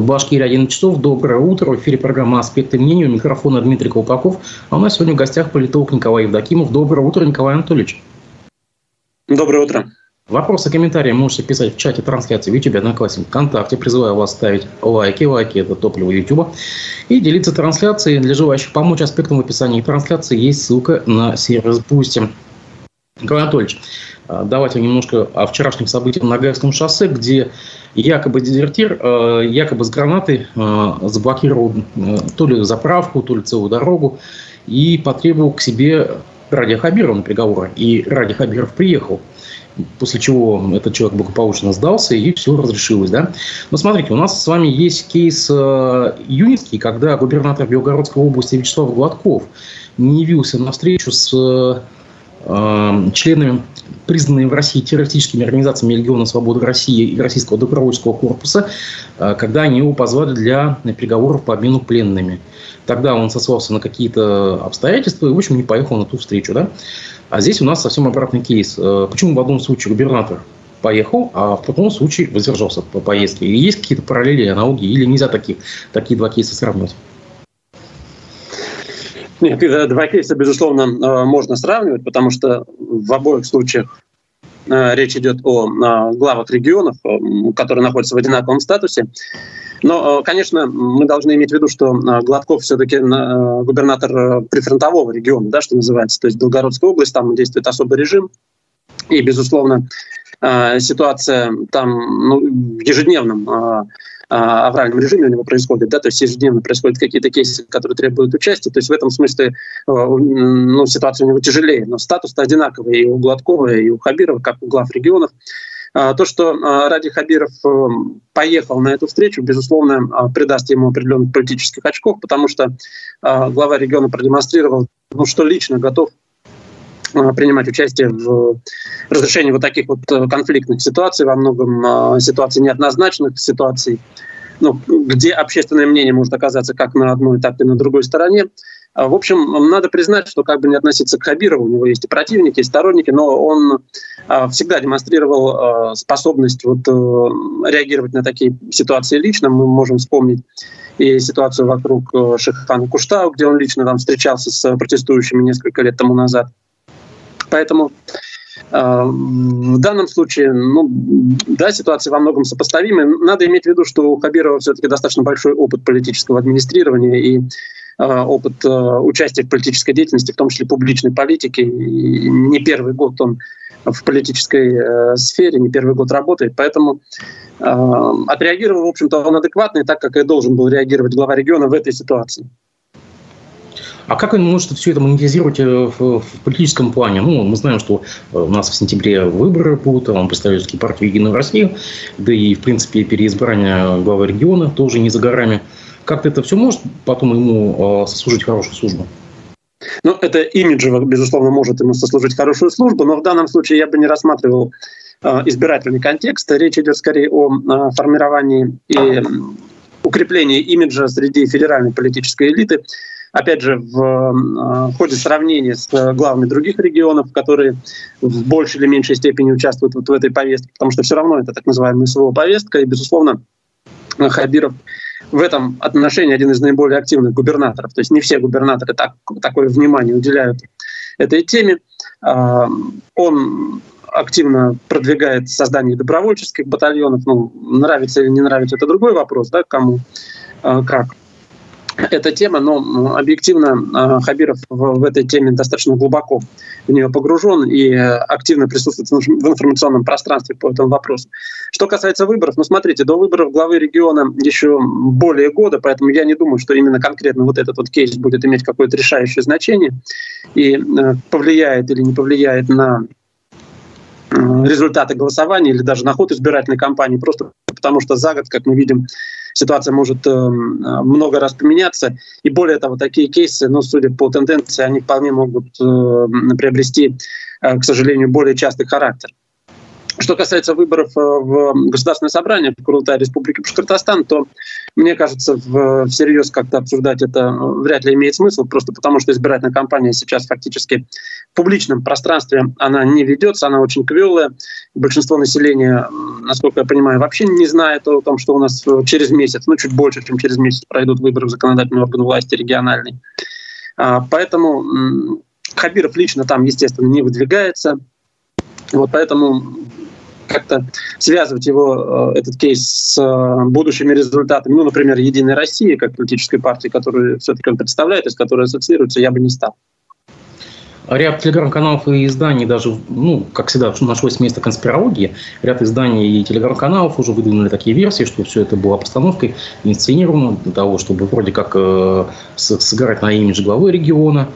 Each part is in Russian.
в Башкирии 11 часов. Доброе утро. В эфире программа «Аспекты мнения». У микрофона Дмитрий Колпаков. А у нас сегодня в гостях политолог Николай Евдокимов. Доброе утро, Николай Анатольевич. Доброе утро. Вопросы, комментарии можете писать в чате трансляции в YouTube, Одноклассник, ВКонтакте. Призываю вас ставить лайки. Лайки – это топливо YouTube. И делиться трансляцией. Для желающих помочь аспектам в описании трансляции есть ссылка на сервис Boosty. Николай Анатольевич, а, давайте немножко о вчерашних событиях на Гаевском шоссе, где якобы дезертир, а, якобы с гранатой а, заблокировал то ли заправку, то ли целую дорогу и потребовал к себе Ради Хабирова на переговоры. И Ради Хабиров приехал после чего этот человек благополучно сдался, и все разрешилось. Да? Но смотрите, у нас с вами есть кейс э, Юницкий, когда губернатор Белгородской области Вячеслав Гладков не явился на встречу с членами признанными в России террористическими организациями Легиона Свободы России и Российского добровольческого корпуса, э, когда они его позвали для переговоров по обмену пленными. Тогда он сослался на какие-то обстоятельства и, в общем, не поехал на ту встречу. Да? А здесь у нас совсем обратный кейс. Э, почему в одном случае губернатор поехал, а в другом случае воздержался по поездке? И есть какие-то параллели, аналогии, или нельзя такие, такие два кейса сравнивать? Нет, два кейса, безусловно, э, можно сравнивать, потому что в обоих случаях э, речь идет о главах регионов, которые находятся в одинаковом статусе. Но, конечно, мы должны иметь в виду, что Гладков все-таки губернатор прифронтового региона, да, что называется, то есть Белгородская область, там действует особый режим. И, безусловно, ситуация там ну, в ежедневном авральном режиме у него происходит, да, то есть ежедневно происходят какие-то кейсы, которые требуют участия, то есть в этом смысле ну, ситуация у него тяжелее, но статус одинаковый и у Гладкова, и у Хабирова, как у глав регионов. А, то, что а, Ради Хабиров э, поехал на эту встречу, безусловно, а, придаст ему определенных политических очков, потому что глава региона продемонстрировал, ну, что лично готов принимать участие в разрешении вот таких вот э, конфликтных ситуаций, во многом ситуаций неоднозначных, ситуаций, ну, где общественное мнение может оказаться как на одной, так и на другой стороне. В общем, надо признать, что как бы не относиться к Хабирову, у него есть и противники, и сторонники, но он а, всегда демонстрировал а, способность вот э, реагировать на такие ситуации лично. Мы можем вспомнить и ситуацию вокруг э, Шехана Куштау, где он лично там встречался с протестующими несколько лет тому назад. Поэтому а, в данном случае, ну, да, ситуация во многом сопоставима. Надо иметь в виду, что у Хабирова все-таки достаточно большой опыт политического администрирования и опыт участия в политической деятельности, в том числе публичной политики. И не первый год он в политической э, сфере, не первый год работает, поэтому э, отреагировал, в общем-то, он адекватно, и так, как и должен был реагировать глава региона в этой ситуации. А как он может все это монетизировать э, в, в политическом плане? Ну, мы знаем, что э, у нас в сентябре выборы будут, он представляет партию «Единую Россию», да и, в принципе, переизбрание главы региона тоже не за горами. Как-то это все может потом ему э, сослужить хорошую службу? Ну, это имиджево, безусловно, может ему сослужить хорошую службу, но в данном случае я бы не рассматривал избирательный контекст. Речь идет скорее о формировании и укреплении имиджа среди федеральной политической элиты. Опять же, в, э, в ходе сравнения с главами других регионов, которые в большей или меньшей степени участвуют вот в этой повестке, потому что все равно это так называемая СВО повестка, и, безусловно, Хабиров в этом отношении один из наиболее активных губернаторов. То есть не все губернаторы так, такое внимание уделяют этой теме. А, он активно продвигает создание добровольческих батальонов. Ну, нравится или не нравится, это другой вопрос, да, кому а, как эта тема, но объективно а, Хабиров в этой теме достаточно глубоко в нее погружен и активно присутствует в информационном пространстве по этому вопросу. Что касается выборов, ну смотрите, до выборов главы региона еще более года, поэтому я не думаю, что именно конкретно вот этот вот кейс будет иметь какое-то решающее значение и э, повлияет или не повлияет на э, результаты голосования или даже на ход избирательной кампании, просто потому что за год, как мы видим, ситуация может э, много раз поменяться. И более того, такие кейсы, ну, судя по тенденции, они вполне могут э, приобрести, э, к сожалению, более частый характер. Что касается выборов в Государственное собрание в Курултае Республики Башкортостан, то мне кажется, всерьез как-то обсуждать это вряд ли имеет смысл, просто потому что избирательная кампания сейчас фактически в публичном пространстве она не ведется, она очень квелая. Большинство населения, насколько я понимаю, вообще не знает о том, что у нас через месяц, ну чуть больше, чем через месяц пройдут выборы в законодательный орган власти региональный. А, поэтому Хабиров лично там, естественно, не выдвигается. Вот поэтому как-то связывать его, э, этот кейс, с э, будущими результатами, ну, например, Единой России, как политической партии, которую все-таки он представляет, и с которой ассоциируется, я бы не стал. Ряд телеграм-каналов и изданий даже, ну, как всегда, нашлось место конспирологии. Ряд изданий и телеграм-каналов уже выдвинули такие версии, что все это было постановкой, инсценировано для того, чтобы вроде как э, сыграть на имидж главы региона.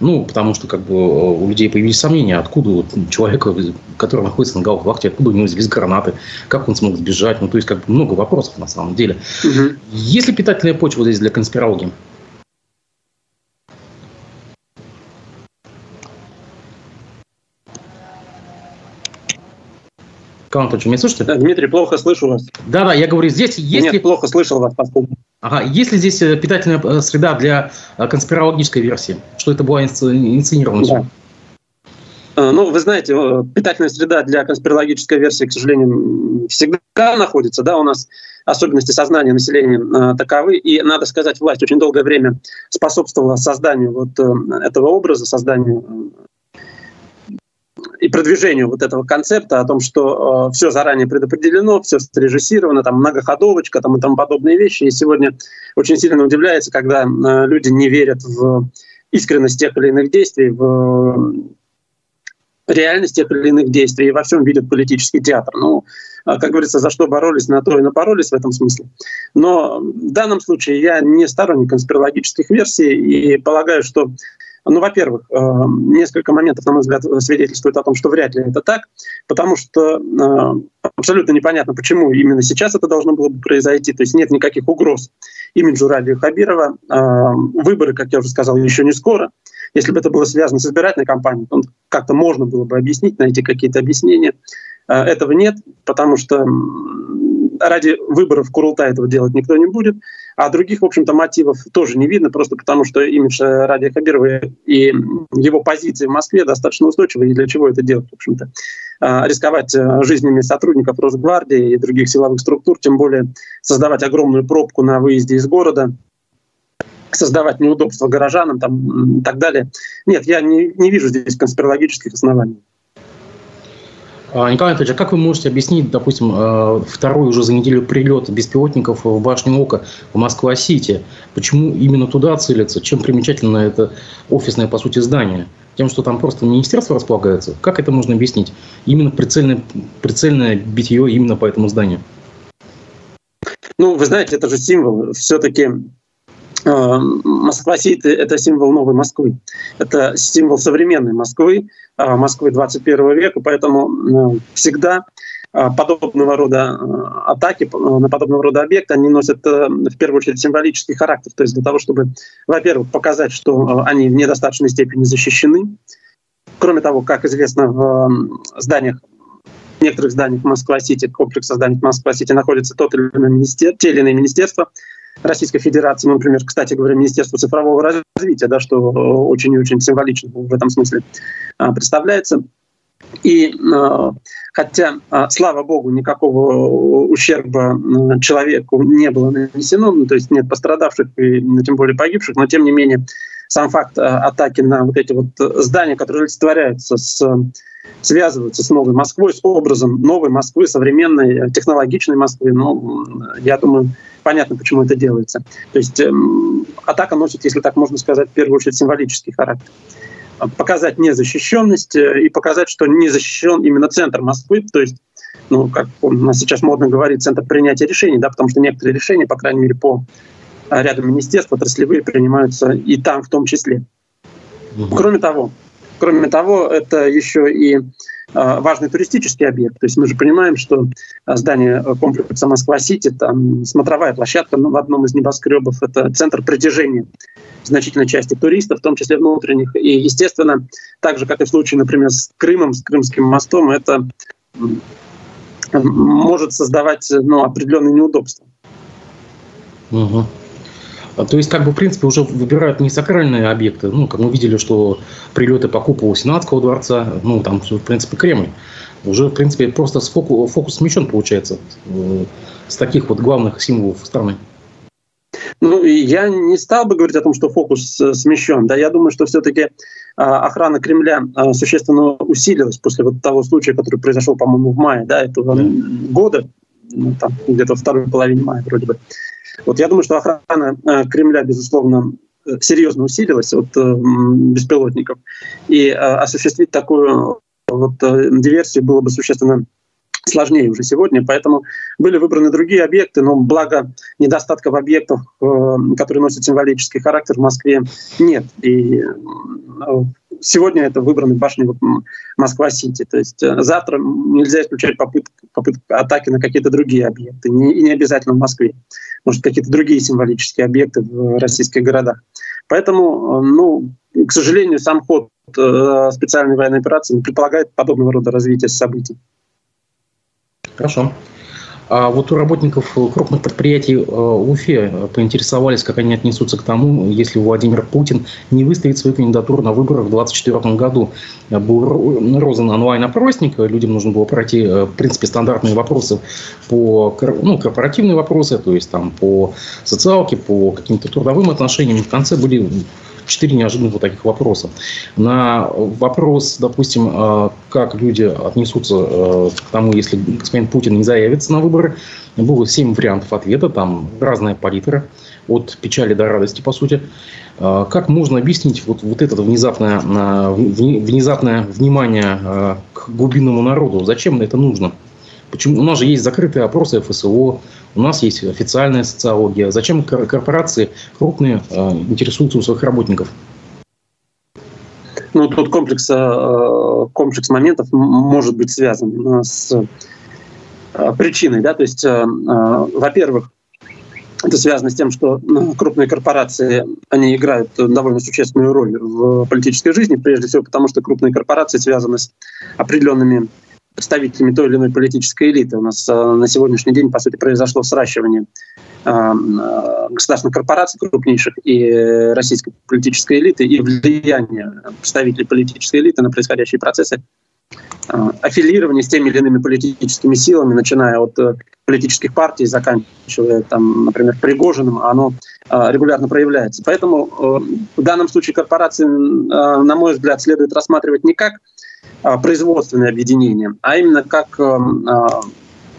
Ну, потому что как бы у людей появились сомнения, откуда вот человека, который находится на гауптвахте, откуда у него взялись гранаты, как он смог сбежать. Ну, то есть как бы много вопросов на самом деле. Угу. Есть ли питательная почва здесь для конспирологии? Николай Анатольевич, меня слышите? Да, Дмитрий, плохо слышу вас. Да-да, я говорю, здесь есть... Нет, плохо слышал вас последний. Ага, есть ли здесь э, питательная э, среда для э, конспирологической версии? Что это была инсценировано? Да. Ну, вы знаете, питательная среда для конспирологической версии, к сожалению, всегда находится. Да, у нас особенности сознания населения таковы. И, надо сказать, власть очень долгое время способствовала созданию вот этого образа, созданию и продвижению вот этого концепта о том, что э, все заранее предопределено, все срежиссировано, там многоходовочка там, и тому подобные вещи. И сегодня очень сильно удивляется, когда э, люди не верят в искренность тех или иных действий, в реальность тех или иных действий и во всем видят политический театр. Ну, как говорится, за что боролись, на то и напоролись в этом смысле. Но в данном случае я не сторонник конспирологических версий и полагаю, что ну, во-первых, э, несколько моментов, на мой взгляд, свидетельствуют о том, что вряд ли это так, потому что э, абсолютно непонятно, почему именно сейчас это должно было бы произойти. То есть нет никаких угроз имиджу Радио Хабирова. Э, выборы, как я уже сказал, еще не скоро. Если бы это было связано с избирательной кампанией, то как-то можно было бы объяснить, найти какие-то объяснения. Этого нет, потому что ради выборов Курулта этого делать никто не будет. А других, в общем-то, мотивов тоже не видно, просто потому что имидж э, Радия Хабирова и его позиции в Москве достаточно устойчивы, и для чего это делать, в общем-то. А, рисковать э, жизнями сотрудников Росгвардии и других силовых структур, тем более создавать огромную пробку на выезде из города, создавать неудобства горожанам там, и так далее. Нет, я не, не вижу здесь конспирологических оснований. А, Николай Анатольевич, а как вы можете объяснить, допустим, э, второй уже за неделю прилет беспилотников в башню Ока в Москва-Сити? Почему именно туда целятся? Чем примечательно это офисное, по сути, здание? Тем, что там просто министерство располагается? Как это можно объяснить? Именно прицельное, прицельное битье именно по этому зданию? Ну, вы знаете, это же символ. Все-таки Москва-Сити — это символ новой Москвы. Это символ современной Москвы, э, Москвы 21 века, поэтому э, всегда подобного рода атаки на подобного рода объекты, они носят в первую очередь символический характер. То есть для того, чтобы, во-первых, показать, что они в недостаточной степени защищены. Кроме того, как известно, в зданиях в некоторых зданиях Москва-Сити, комплекса зданий Москва-Сити находятся тот или иное министер, те или иные министерства, Российской Федерации, ну, например, кстати говоря, Министерство цифрового развития, да, что очень и очень символично в этом смысле а, представляется. И а, хотя, а, слава богу, никакого ущерба человеку не было нанесено, ну, то есть нет пострадавших и ну, тем более погибших, но тем не менее сам факт атаки на вот эти вот здания, которые олицетворяются с связываются с новой Москвой, с образом новой Москвы, современной, технологичной Москвы. Ну, я думаю, понятно, почему это делается. То есть эм, атака носит, если так можно сказать, в первую очередь символический характер. Показать незащищенность э, и показать, что не защищен именно центр Москвы, то есть ну, как у нас сейчас модно говорить, центр принятия решений, да, потому что некоторые решения, по крайней мере, по ряду министерств отраслевые принимаются и там в том числе. Угу. Кроме того, Кроме того, это еще и важный туристический объект. То есть мы же понимаем, что а, здание комплекса Москва-Сити, там смотровая площадка в одном из небоскребов, это центр притяжения значительной части туристов, в том числе внутренних. И, естественно, так же, как и в случае, например, с Крымом, с Крымским мостом, это может создавать ну, определенные неудобства. Угу. То есть, как бы, в принципе, уже выбирают не сакральные объекты. Ну, как мы видели, что прилеты по куполу Сенатского дворца, ну, там, в принципе, Кремль. Уже, в принципе, просто фокус, фокус смещен, получается, э, с таких вот главных символов страны. Ну, я не стал бы говорить о том, что фокус э, смещен. Да, я думаю, что все-таки а, охрана Кремля а, существенно усилилась после вот того случая, который произошел, по-моему, в мае да, этого года, ну, там, где-то второй половине мая вроде бы. Вот я думаю, что охрана э, Кремля, безусловно, э, серьезно усилилась от э, беспилотников. И осуществить такую вот диверсию было бы существенно сложнее уже сегодня, поэтому были выбраны другие объекты, но благо недостатков объектов, которые носят символический характер в Москве, нет. И сегодня это выбраны башни Москва-Сити. То есть завтра нельзя исключать попытку, попытку атаки на какие-то другие объекты, и не обязательно в Москве может, какие-то другие символические объекты в российских городах. Поэтому, э, ну, к сожалению, сам ход э, специальной военной операции предполагает подобного рода развитие событий. Хорошо. А вот у работников крупных предприятий э, Уфе поинтересовались, как они отнесутся к тому, если Владимир Путин не выставит свою кандидатуру на выборах в 2024 году. Был розан онлайн-опросник, людям нужно было пройти, э, в принципе, стандартные вопросы по ну, корпоративные вопросы, то есть там по социалке, по каким-то трудовым отношениям. В конце были четыре неожиданных вот таких вопроса. На вопрос, допустим, а, как люди отнесутся э, к тому, если господин Путин не заявится на выборы, было семь вариантов ответа, там разная палитра, от печали до радости, по сути. А, как можно объяснить вот, вот это внезапное, внезапное внимание к глубинному народу? Зачем это нужно? Почему? У нас же есть закрытые опросы ФСО, у нас есть официальная социология. Зачем корпорации крупные э, интересуются у своих работников? Ну, тут комплекс, э, комплекс моментов может быть связан с э, причиной. Да? То есть, во-первых, это связано с тем, что крупные корпорации, они играют довольно существенную роль в политической жизни, прежде всего потому, что крупные корпорации связаны с определенными представителями той или иной политической элиты. У нас э, на сегодняшний день, по сути, произошло сращивание э, э, государственных корпораций крупнейших и российской политической элиты и влияние представителей политической элиты на происходящие процессы аффилирование с теми или иными политическими силами, начиная от политических партий, заканчивая, там, например, Пригожиным, оно регулярно проявляется. Поэтому в данном случае корпорации, на мой взгляд, следует рассматривать не как а, производственные объединения, а именно как эм, а,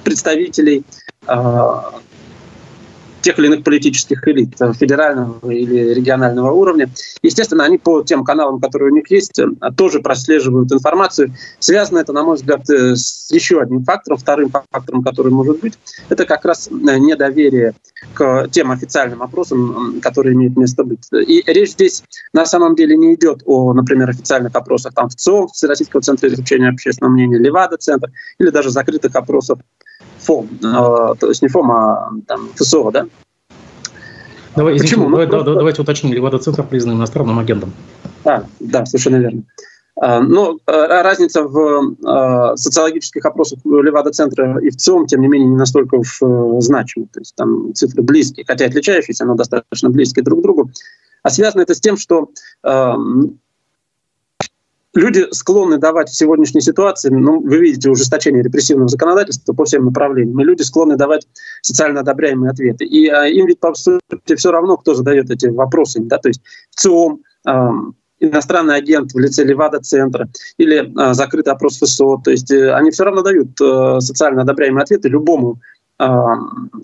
представителей а, тех или иных политических элит федерального или регионального уровня. Естественно, они по тем каналам, которые у них есть, э, тоже прослеживают информацию. Связано это, на мой взгляд, э, с еще одним фактором, вторым фактором, который может быть, это как раз э, недоверие к тем официальным опросам, которые имеют место быть. И речь здесь на самом деле не идет о, например, официальных опросах там ВЦИОМ, Всероссийского центра изучения общественного мнения, Левада-центр, или даже закрытых опросов ФОМ, э, то есть не ФОМ, а там, ФСО, да? Давай, Почему? Извините, ну, давай, да, давайте уточним, Левада-центр признан иностранным агентом. А, да, совершенно верно. А, но э, разница в э, социологических опросах Левада-центра и ВЦИОМ, тем не менее, не настолько уж значима. То есть там цифры близкие, хотя отличающиеся, но достаточно близкие друг к другу. А связано это с тем, что люди склонны давать в сегодняшней ситуации, ну, вы видите ужесточение репрессивного законодательства по всем направлениям, и люди склонны давать социально одобряемые ответы. И а, им ведь, по сути, все равно, кто задает эти вопросы. Да? То есть ЦИОМ, э, иностранный агент в лице Левада-центра или э, закрытый опрос ФСО. То есть э, они все равно дают э, социально одобряемые ответы любому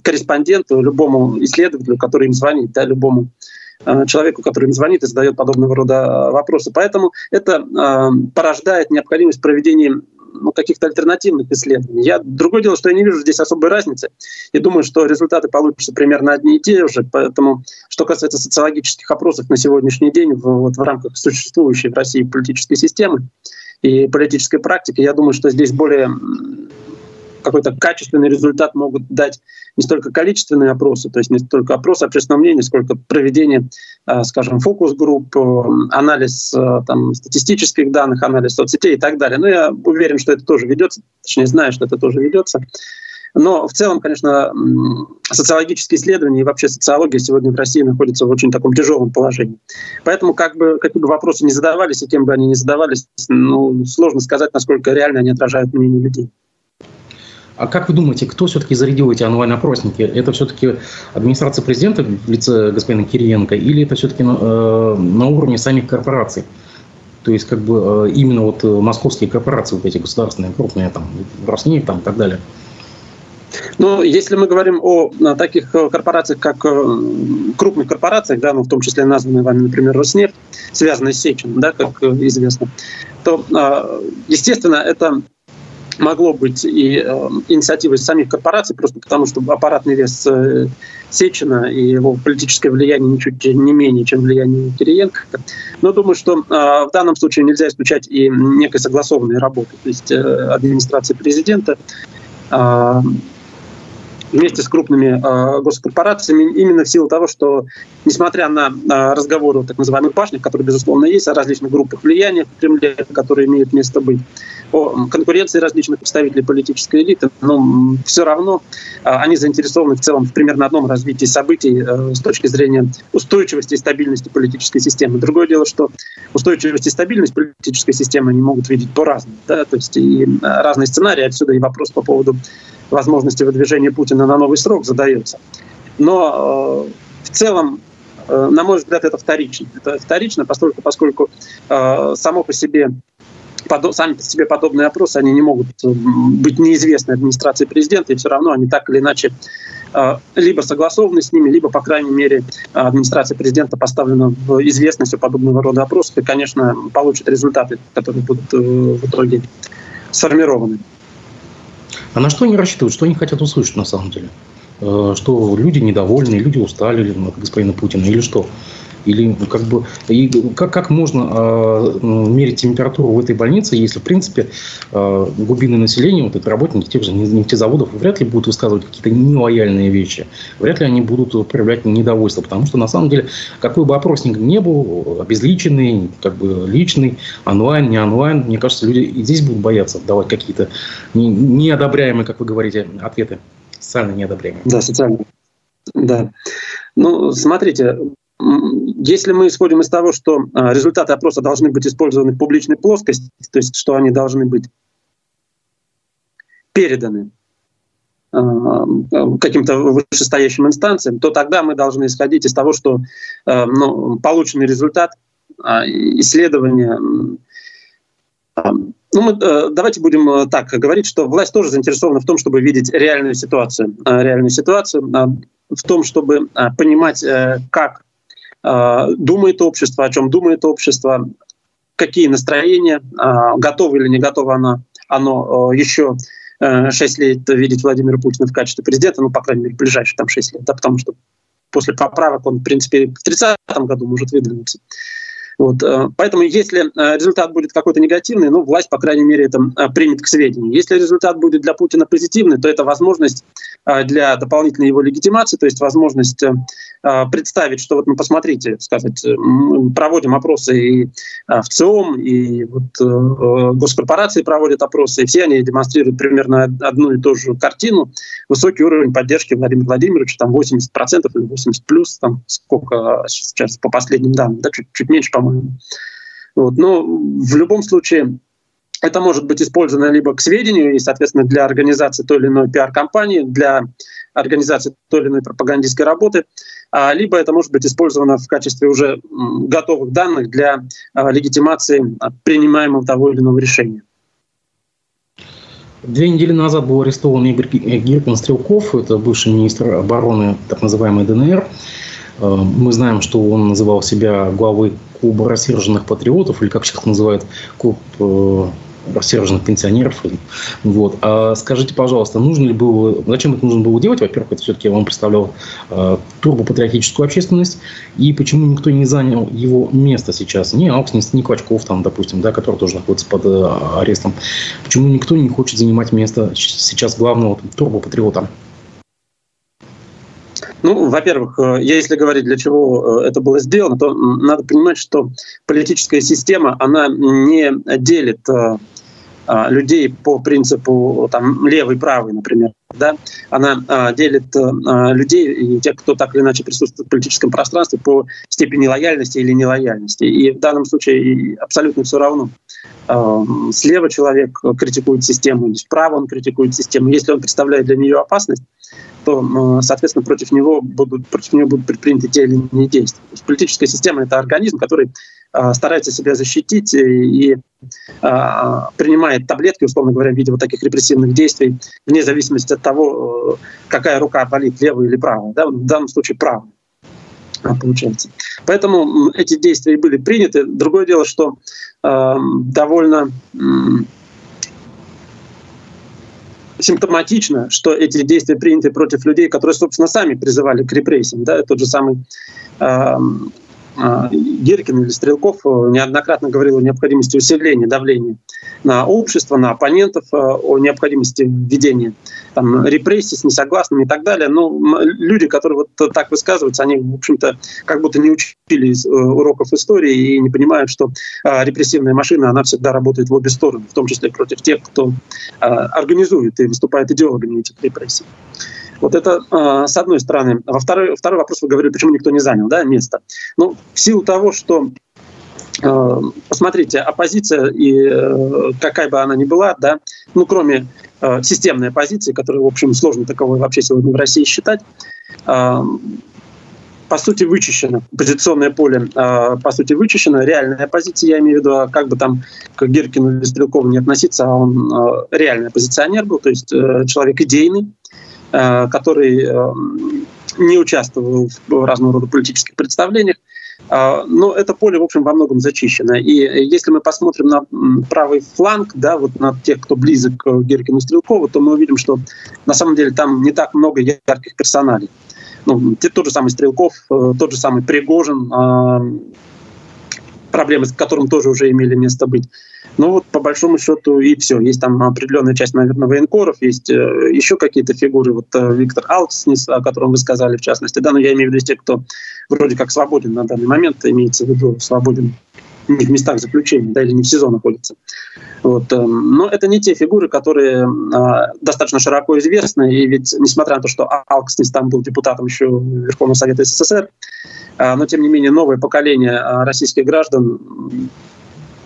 корреспонденту, любому исследователю, который им звонит, да, любому человеку, который им звонит и задает подобного рода э, вопросы. Поэтому это э, порождает необходимость проведения ну, каких-то альтернативных исследований. Я, другое дело, что я не вижу здесь особой разницы. И думаю, что результаты получатся примерно одни и те же. Поэтому, что касается социологических опросов на сегодняшний день в, вот, в рамках существующей в России политической системы и политической практики, я думаю, что здесь более какой-то качественный результат могут дать не столько количественные опросы, то есть не столько опросы общественного мнения, сколько проведение, э, скажем, фокус-групп, э, анализ э, там, статистических данных, анализ соцсетей и так далее. Но я уверен, что это тоже ведется, точнее знаю, что это тоже ведется. Но в целом, конечно, социологические исследования и вообще социология сегодня в России находится в очень таком тяжелом положении. Поэтому как бы, какие бы вопросы не задавались, и кем бы они ни задавались, ну, сложно сказать, насколько реально они отражают мнение людей. А как вы думаете, кто все-таки зарядил эти онлайн-опросники? Это все-таки администрация президента в лице господина Кириенко или это все-таки на, э, на уровне самих корпораций? То есть как бы э, именно вот э, московские корпорации, вот эти государственные, крупные, там, Роснефть там, и так далее. Ну, если мы говорим о, таких э, корпорациях, как крупных корпорациях, да, ну, в том числе названные вами, например, Роснефть, связанные с Сечиным, да, как известно, то, естественно, это могло быть и э, самих корпораций, просто потому что аппаратный вес э, Сечина и его политическое влияние ничуть не менее, чем влияние Кириенко. Но думаю, что э, в данном случае нельзя исключать и некой согласованной работы, то есть э, администрации президента, вместе с крупными э, госкорпорациями именно в силу того, что, несмотря на э, разговоры о так называемых башнях, которые, безусловно, есть, о различных группах влияния в Кремле, которые имеют место быть, о конкуренции различных представителей политической элиты, но все равно э, они заинтересованы в целом в примерно одном развитии событий э, с точки зрения устойчивости и стабильности политической системы. Другое дело, что устойчивость и стабильность политической системы они могут видеть по-разному. Да? То есть и разные сценарии, отсюда и вопрос по поводу возможности выдвижения Путина на новый срок задается. Но э, в целом, э, на мой взгляд, это вторично. Это вторично, поскольку, поскольку э, само по себе сами по себе подобные опросы, они не могут быть неизвестны администрации президента, и все равно они так или иначе либо согласованы с ними, либо, по крайней мере, администрация президента поставлена в известность о подобного рода опросах и, конечно, получит результаты, которые будут в итоге сформированы. А на что они рассчитывают, что они хотят услышать на самом деле? Э, что люди недовольны, люди устали от господина Путина или что? Или ну, как бы и как, как можно э, мерить температуру в этой больнице, если, в принципе, э, глубинное население, вот это работники тех же нефтезаводов, вряд ли будут высказывать какие-то нелояльные вещи. Вряд ли они будут проявлять недовольство. Потому что, на самом деле, какой бы опросник ни был, обезличенный, как бы личный, онлайн, не онлайн, мне кажется, люди и здесь будут бояться давать какие-то неодобряемые, как вы говорите, ответы. Социально неодобряемые. Да, социально. Да. Ну, смотрите, если мы исходим из того, что а, результаты опроса должны быть использованы в публичной плоскости, то есть что они должны быть переданы а, каким-то вышестоящим инстанциям, то тогда мы должны исходить из того, что а, ну, полученный результат исследования ну, мы, э, давайте будем так говорить, что власть тоже заинтересована в том, чтобы видеть реальную ситуацию, реальную ситуацию, в том, чтобы понимать, э, как думает общество, о чем думает общество, какие настроения, а, готово или не готово оно, оно а, еще 6 э, лет видеть Владимира Путина в качестве президента, ну, по крайней мере, ближайшие там 6 лет, да, потому что после поправок он, в принципе, в 30 году может выдвинуться. Вот, э, поэтому если э, результат будет какой-то негативный, ну, власть, по крайней мере, это примет к сведению. Если результат будет для Путина позитивный, то это возможность для дополнительной его легитимации, то есть возможность представить, что вот, ну, посмотрите, сказать, проводим опросы и в ЦИОМ, и вот госкорпорации проводят опросы, и все они демонстрируют примерно одну и ту же картину. Высокий уровень поддержки Владимира Владимировича, там 80% или 80 плюс, там сколько сейчас по последним данным, да, чуть, чуть меньше, по-моему. Вот. Но в любом случае это может быть использовано либо к сведению, и, соответственно, для организации той или иной пиар-компании, для организации той или иной пропагандистской работы, а, либо это может быть использовано в качестве уже готовых данных для а, легитимации принимаемого того или иного решения. Две недели назад был арестован Игорь Гиркин Стрелков, это бывший министр обороны так называемой ДНР. Э, мы знаем, что он называл себя главой клуба рассерженных патриотов, или как сейчас называют, клуб э, рассерженных пенсионеров. Вот. А скажите, пожалуйста, нужно ли было, зачем это нужно было делать? Во-первых, это все-таки он представлял э, турбопатриотическую общественность, и почему никто не занял его место сейчас? Ни Аукс, ни, ни Клочков, там, допустим, да, который тоже находится под э, арестом. Почему никто не хочет занимать место сейчас главного турбопатриота? Ну, во-первых, э, если говорить, для чего э, это было сделано, то надо понимать, что политическая система, она не делит э, людей по принципу там, левый, правый, например, да, она а, делит а, людей и тех, кто так или иначе присутствует в политическом пространстве по степени лояльности или нелояльности. И в данном случае абсолютно все равно. А, слева человек критикует систему, справа он критикует систему. Если он представляет для нее опасность, то, соответственно, против него будут, против него будут предприняты те или иные действия. То есть политическая система — это организм, который а, старается себя защитить и а, принимает таблетки, условно говоря, в виде вот таких репрессивных действий, вне зависимости от того, э, какая рука болит, левая или правая. Да? В данном случае правая получается. Поэтому эти действия были приняты. Другое дело, что э, довольно э, симптоматично, что эти действия приняты против людей, которые, собственно, сами призывали к репрессиям. Да? Тот же самый э, а, Геркин или Стрелков э, неоднократно говорил о необходимости усиления давления на общество, на оппонентов, э, о необходимости введения там, репрессий с несогласными и так далее. Но люди, которые вот так высказываются, они, в общем-то, как будто не учили из э, уроков истории и не понимают, что репрессивная машина, она всегда работает в обе стороны, в том числе против тех, кто организует и выступает идеологами этих репрессий. Вот это э, с одной стороны. Во второй, второй вопрос вы говорили, почему никто не занял да, место. Ну, в силу того, что э, посмотрите, оппозиция, и э, какая бы она ни была, да, ну, кроме э, системной оппозиции, которая, в общем, сложно таковой вообще сегодня в России считать, по сути, вычищено. Позиционное поле, э, по сути, вычищено. Реальная оппозиция, я имею в виду, как бы там к Гиркину или Стрелкову не относиться, а он э, реальный оппозиционер был, то есть э, человек идейный, который э, не участвовал в разного рода политических представлениях. Э, но это поле, в общем, во многом зачищено. И если мы посмотрим на правый фланг, да, вот на тех, кто близок к Геркину Стрелкову, то мы увидим, что на самом деле там не так много ярких персоналей. Ну, тот же самый Стрелков, тот же самый Пригожин, проблемы с которым тоже уже имели место быть. Ну вот по большому счету и все. Есть там определенная часть, наверное, военкоров, есть э, еще какие-то фигуры. Вот э, Виктор Алкснис, о котором вы сказали в частности. Да, но я имею в виду те, кто вроде как свободен на данный момент, имеется в виду свободен не в местах заключения, да, или не в СИЗО находится. Вот. Э, но это не те фигуры, которые э, достаточно широко известны, и ведь, несмотря на то, что Алкснис там был депутатом еще Верховного Совета СССР, э, но, тем не менее, новое поколение э, российских граждан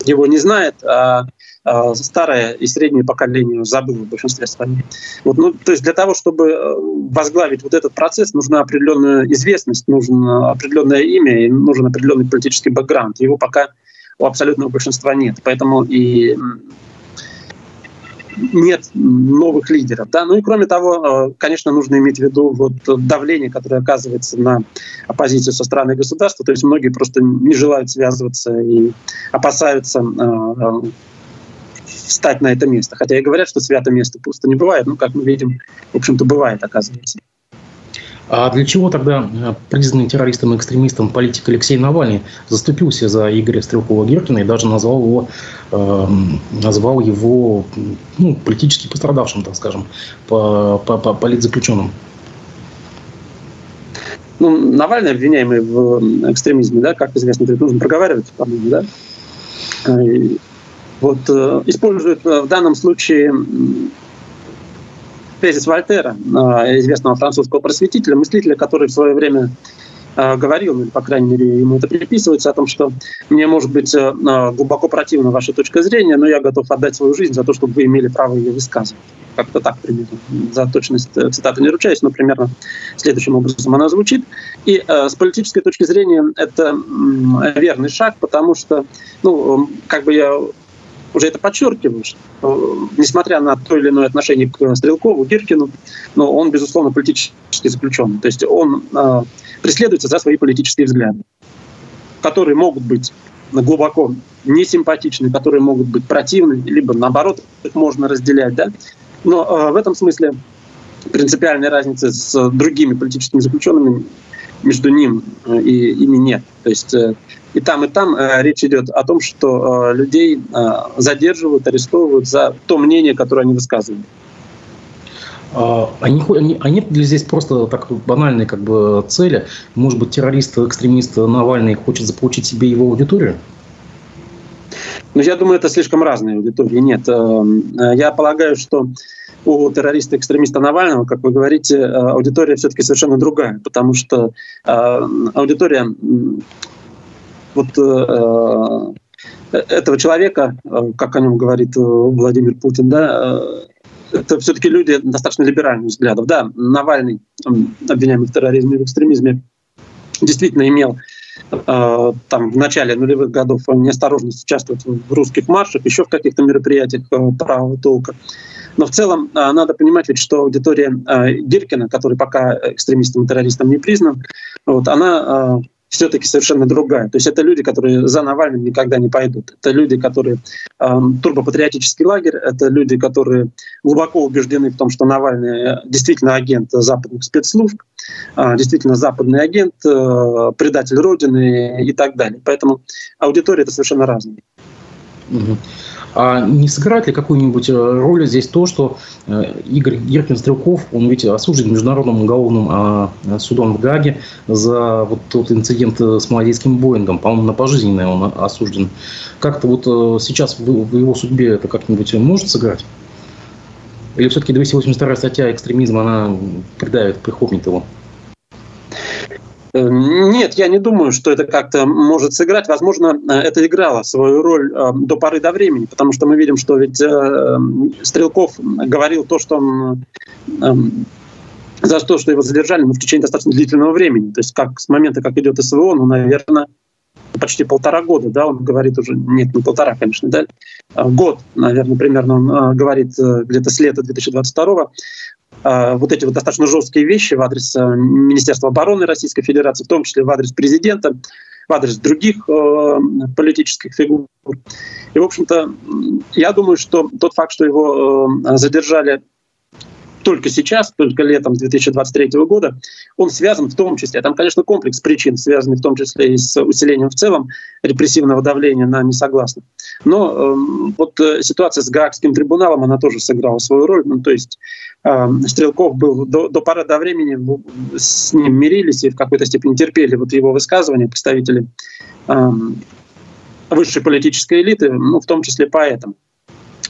его не знает, а, а старое и среднее поколение забыло в большинстве своем. Вот, ну, то есть для того, чтобы э, возглавить вот этот процесс, нужна определенная известность, нужно определенное имя и нужен определенный политический бэкграунд. Его пока у абсолютного большинства нет. Поэтому и нет новых лидеров. Да? Ну и кроме того, э, конечно, нужно иметь в виду вот давление, которое оказывается на оппозицию со стороны государства. То есть многие просто не желают связываться и опасаются э, встать на это место. Хотя и говорят, что свято место пусто не бывает. Ну, как мы видим, в общем-то, бывает, оказывается. А для чего тогда э, признанный террористом и экстремистом политик Алексей Навальный заступился за Игоря Стрелкова-Геркина и даже назвал его, э, назвал его ну, политически пострадавшим, так скажем, по, по, по политзаключенным? Ну, Навальный обвиняемый в экстремизме, да, как известно, это нужно проговаривать, по-моему, да. И вот э, используют в данном случае тезис Вольтера, а, известного французского просветителя, мыслителя, который в свое время а, говорил, ну, или, по крайней мере, ему это приписывается, о том, что мне, может быть, э, глубоко противна ваша точка зрения, но я готов отдать свою жизнь за то, чтобы вы имели право ее высказывать. Как-то так примерно. За точность э, цитаты не ручаюсь, но примерно следующим образом она звучит. И э, с политической точки зрения это э, верный шаг, потому что, ну, как бы я уже это подчеркиваю, что, э, несмотря на то или иное отношение к Стрелкову, Гиркину, но он, безусловно, политически заключенный. То есть он э, преследуется за свои политические взгляды, которые могут быть глубоко несимпатичны, которые могут быть противны, либо наоборот их можно разделять. Да? Но э, в этом смысле принципиальной разницы с другими политическими заключенными между ним э, и ими нет. То есть э, и там, и там э, речь идет о том, что э, людей э, задерживают, арестовывают за то мнение, которое они высказывают. Они, они, нет ли здесь просто так банальной как бы цели? Может быть, террорист, экстремист Навальный хочет заполучить себе его аудиторию? Но я думаю, это слишком разные аудитории. Нет, я полагаю, что у террориста-экстремиста Навального, как вы говорите, аудитория все-таки совершенно другая, потому что аудитория вот этого человека, как о нем говорит Владимир Путин, да, это все-таки люди достаточно либеральных взглядов. Да, Навальный, обвиняемый в терроризме и в экстремизме, действительно имел э, там в начале нулевых годов неосторожность участвовать в русских маршах, еще в каких-то мероприятиях э, правого толка. Но в целом э, надо понимать, ведь, что аудитория Гиркина, который пока экстремистом и террористом не признан, вот, она все-таки совершенно другая. То есть это люди, которые за Навальным никогда не пойдут. Это люди, которые э, турбопатриотический лагерь, это люди, которые глубоко убеждены в том, что Навальный действительно агент западных спецслужб, э, действительно западный агент, э, предатель Родины и так далее. Поэтому аудитория это совершенно разная. А не сыграет ли какую-нибудь э, роль здесь то, что э, Игорь Геркин Стрелков, он ведь осужден Международным уголовным а, судом в Гаге за вот тот инцидент э, с малазийским Боингом, по-моему, на пожизненное он осужден. Как-то вот сейчас в его судьбе это как-нибудь может сыграть? Или все-таки 282 статья экстремизма, она придавит, прихопнет его? Э, нет, я не думаю, что это как-то может сыграть. Возможно, э, это играло свою роль э, до поры до времени, потому что мы видим, что ведь Стрелков говорил то, что он за то, что его задержали, но в течение достаточно длительного времени. То есть как с момента, как идет СВО, ну, наверное, почти полтора года, да, он говорит уже, нет, не полтора, конечно, да, год, наверное, примерно он говорит где-то с лета 2022 Э, вот эти вот достаточно жесткие вещи в адрес э, Министерства обороны Российской Федерации, в том числе в адрес президента, в адрес других э, политических фигур. И, в общем-то, я думаю, что тот факт, что его задержали только сейчас, только летом 2023 года, он связан в том числе, там, конечно, комплекс причин, связанный в том числе и с усилением в целом репрессивного давления на несогласных. Но э, вот э, ситуация с Гаагским трибуналом, она тоже сыграла свою роль. Ну, то есть э, Стрелков был до, до поры до времени с ним мирились и в какой-то степени терпели вот его высказывания представители э, высшей политической элиты, ну, в том числе поэтому.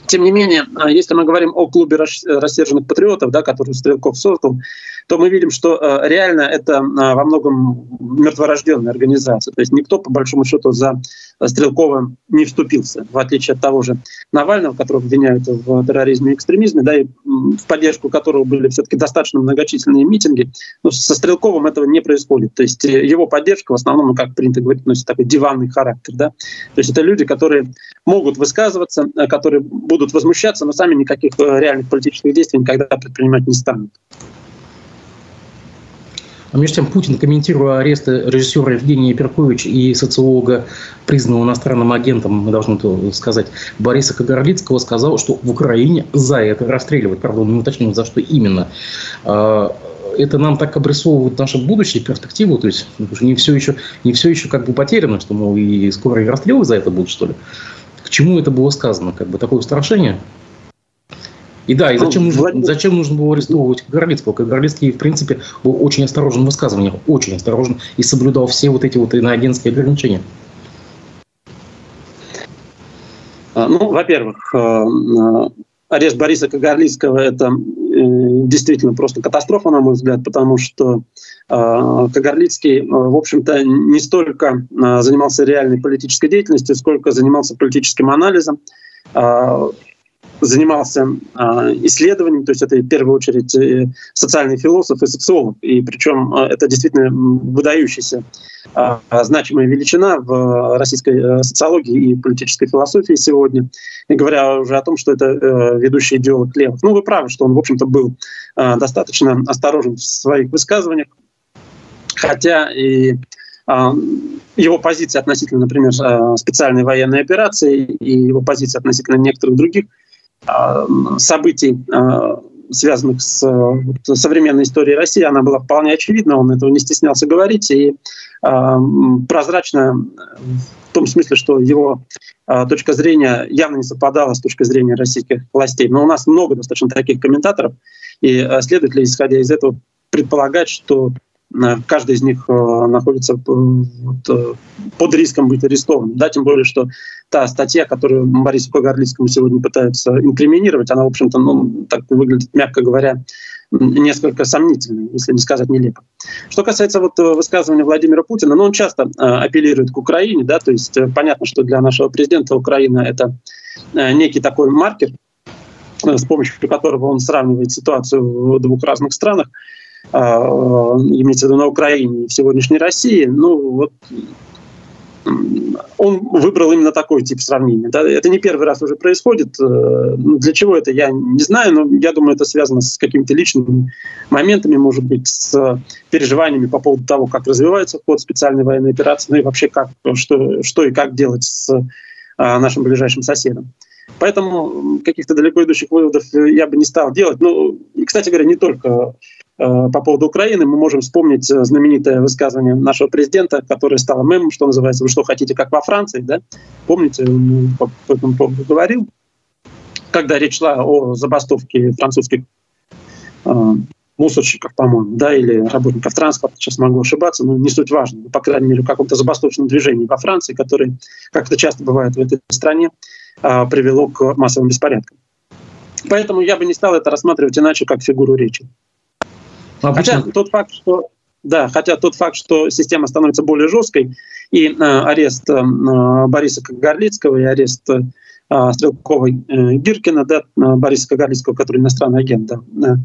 Тем не менее, а, если мы говорим о клубе рассерженных патриотов, да, который Стрелков создал, то мы видим, что э, реально это а, во многом мертворожденная организация. То есть никто, по большому счету, за Стрелкова не вступился, в отличие от того же Навального, которого обвиняют в терроризме и экстремизме, да, и в поддержку которого были все-таки достаточно многочисленные митинги. Но со Стрелковым этого не происходит. То есть э, его поддержка в основном, ну, как принято говорить, носит такой диванный характер. Да? То есть это люди, которые могут высказываться, э, которые будут возмущаться, но сами никаких реальных политических действий никогда предпринимать не станут. А между тем Путин, комментируя аресты режиссера Евгения Перковича и социолога, признанного иностранным агентом, мы должны это сказать, Бориса Кагарлицкого, сказал, что в Украине за это расстреливают. Правда, он не уточнил, за что именно а, это нам так обрисовывает наше будущее, перспективу, то есть не все еще, не все еще как бы потеряно, что, мол, и скоро и расстрелы за это будут, что ли. К чему это было сказано? Как бы такое устрашение? И да, и зачем, ну, нужно, зачем нужно было арестовывать Горлицкого? Горлицкий, в принципе, был очень осторожен в высказываниях, очень осторожен и соблюдал все вот эти вот иноагентские ограничения. А, ну, во-первых, э, э, арест Бориса Кагарлицкого – это э, действительно просто катастрофа, на мой взгляд, потому что Кагарлицкий, в общем-то, не столько занимался реальной политической деятельностью, сколько занимался политическим анализом занимался а, исследованием, то есть это в первую очередь э, социальный философ и социолог, и причем а, это действительно выдающаяся а, значимая величина в российской э, социологии и политической философии сегодня, и говоря уже о том, что это э, ведущий идеолог левых. Ну, вы правы, что он, в общем-то, был достаточно осторожен в своих высказываниях, хотя и его позиция относительно, например, специальной военной операции и его позиция относительно некоторых других событий, а, связанных с современной историей России, она была вполне очевидна, он этого не стеснялся говорить, и э, прозрачно в том смысле, что его э, точка зрения явно не совпадала с точкой зрения российских властей. Но у нас много достаточно таких комментаторов, и э, следует ли, исходя из этого, предполагать, что каждый из них находится под риском быть арестованным. Да, тем более, что та статья, которую Борису Кагарлицкому сегодня пытаются инкриминировать, она, в общем-то, ну, так выглядит, мягко говоря, несколько сомнительной, если не сказать нелепо. Что касается вот высказывания Владимира Путина, ну, он часто апеллирует к Украине, да, то есть понятно, что для нашего президента Украина это некий такой маркер, с помощью которого он сравнивает ситуацию в двух разных странах, имеется в виду на Украине и в сегодняшней России, ну вот он выбрал именно такой тип сравнения. Да? Это не первый раз уже происходит. Э, ну, для чего это, я не знаю, но я думаю, это связано с какими-то личными моментами, может быть, с переживаниями по поводу того, как развивается ход специальной военной операции, ну и вообще, как, что, что и как делать с а, нашим ближайшим соседом. Поэтому каких-то далеко идущих выводов я бы не стал делать. Ну, и, кстати говоря, не только по поводу Украины. Мы можем вспомнить э, знаменитое высказывание нашего президента, которое стало мемом, что называется, вы что хотите, как во Франции, да? Помните, он по этому поводу говорил, когда речь шла о забастовке французских э, мусорщиков, по-моему, да, или работников транспорта, сейчас могу ошибаться, но не суть важно, по крайней мере, в каком-то забастовочном движении во Франции, который, как это часто бывает в этой стране, а, привело к массовым беспорядкам. Поэтому я бы не стал это рассматривать иначе, как фигуру речи. Обычно... Хотя тот факт, что да, хотя тот факт, что система становится более жесткой, и э, арест э, Бориса Горлицкого и арест э, Стрелкова э, Гиркина, да, Бориса Горлицкого, который иностранный агент, да,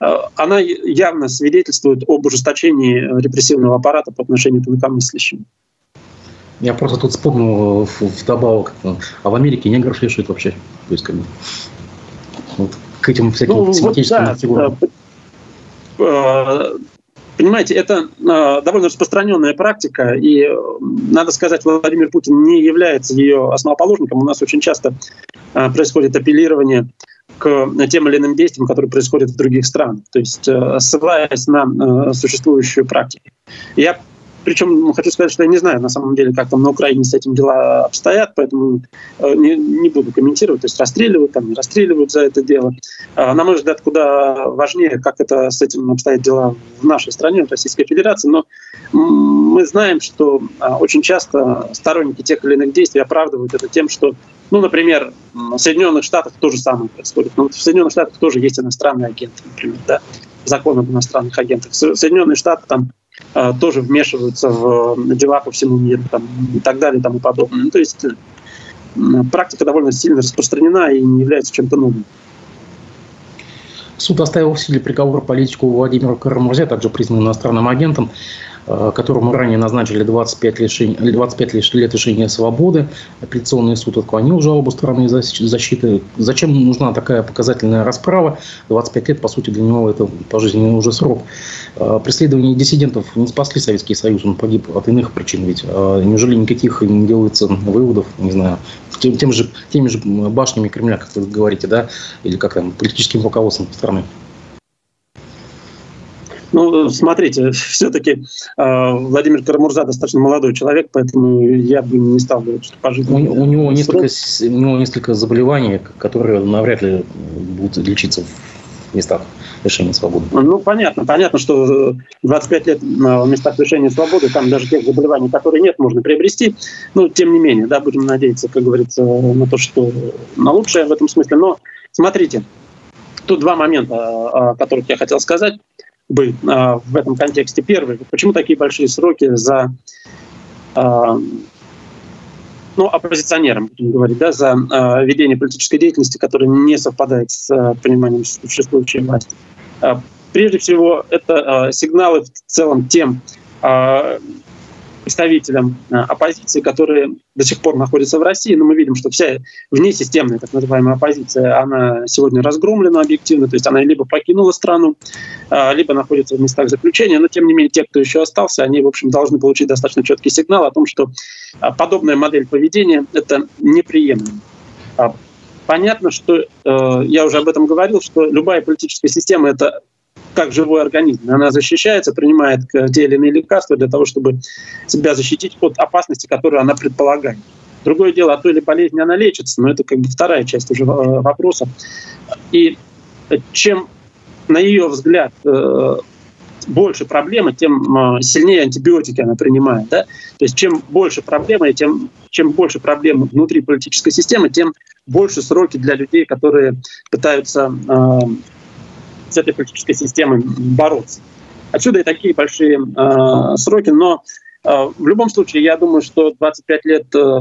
э, она явно свидетельствует об ужесточении репрессивного аппарата по отношению к инакомыслящим. Я просто тут вспомнил вдобавок, а в Америке негров вешают вообще. То есть, как бы, вот, к этим всяким ну, тематическим вот, да, фигурам. Да. Понимаете, это довольно распространенная практика, и, надо сказать, Владимир Путин не является ее основоположником. У нас очень часто происходит апеллирование к тем или иным действиям, которые происходят в других странах, то есть ссылаясь на существующую практику. Я причем ну, хочу сказать, что я не знаю на самом деле, как там на Украине с этим дела обстоят, поэтому э, не, не буду комментировать, то есть расстреливают, там не расстреливают за это дело. А, на мой взгляд, куда важнее, как это с этим обстоят дела в нашей стране, в Российской Федерации. Но мы знаем, что а, очень часто сторонники тех или иных действий оправдывают это тем, что ну, например, в Соединенных Штатах то же самое происходит. Но в Соединенных Штатах тоже есть иностранные агенты, например, да, закон об иностранных агентах. Соединенные Штаты там тоже вмешиваются в дела по всему миру там, и так далее и тому подобное. Ну, то есть э, практика довольно сильно распространена и не является чем-то новым. Суд оставил в силе приговор политику Владимиру Карамурзе, также признанным иностранным агентом, которому ранее назначили 25, лишень, 25 лет лишения свободы. Апелляционный суд отклонил жалобу стороны защиты. Зачем нужна такая показательная расправа? 25 лет, по сути, для него это пожизненный уже срок. Э, преследование диссидентов не спасли Советский Союз, он погиб от иных причин ведь. Э, неужели никаких не делается выводов, не знаю, тем, тем же, теми же башнями Кремля, как вы говорите, да, или как там, политическим руководством страны? Ну, смотрите, все-таки э, Владимир Карамурза достаточно молодой человек, поэтому я бы не стал говорить, что пожизненно. У, у, него несколько, у него несколько заболеваний, которые навряд ли будут лечиться в местах лишения свободы. Ну, понятно. Понятно, что 25 лет в местах лишения свободы, там даже тех заболеваний, которые нет, можно приобрести. Но, тем не менее, да, будем надеяться, как говорится, на то, что на лучшее в этом смысле. Но, смотрите, тут два момента, о которых я хотел сказать бы а, в этом контексте. Первый, почему такие большие сроки за а, ну, оппозиционерам, будем говорить, да, за э, ведение политической деятельности, которая не совпадает с э, пониманием существующей власти. Э, прежде всего, это э, сигналы в целом тем э, представителям э, оппозиции, которые до сих пор находятся в России. Но мы видим, что вся внесистемная так называемая оппозиция, она сегодня разгромлена объективно, то есть она либо покинула страну, э, либо находится в местах заключения. Но, тем не менее, те, кто еще остался, они, в общем, должны получить достаточно четкий сигнал о том, что э, подобная модель поведения – это неприемлемо. А понятно, что я уже об этом говорил, что любая политическая система – это как живой организм. Она защищается, принимает те или иные лекарства для того, чтобы себя защитить от опасности, которую она предполагает. Другое дело, от той или болезни она лечится, но это как бы вторая часть уже э, вопроса. И чем, на ее взгляд, э, больше проблемы, тем а, сильнее антибиотики она принимает. Да? То есть чем больше проблемы, тем чем больше проблем внутри политической системы, тем больше сроки для людей, которые пытаются э, с этой политической системой бороться. Отсюда и такие большие э, сроки, но э, в любом случае я думаю, что 25 лет э,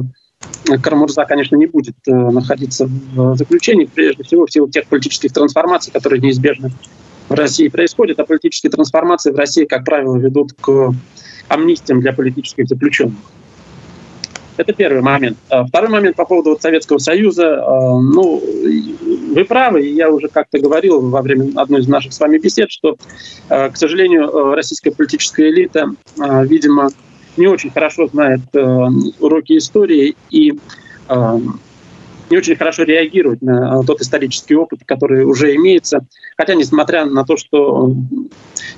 Карамурза, конечно, не будет э, находиться в заключении, прежде всего в силу тех политических трансформаций, которые неизбежны в России происходят, а политические трансформации в России, как правило, ведут к амнистиям для политических заключенных. Это первый момент. А второй момент по поводу вот Советского Союза. А, ну, вы правы, я уже как-то говорил во время одной из наших с вами бесед, что, а, к сожалению, российская политическая элита, видимо, не очень хорошо знает уроки истории и не очень хорошо реагирует на тот исторический опыт, который уже имеется. Хотя, несмотря на то, что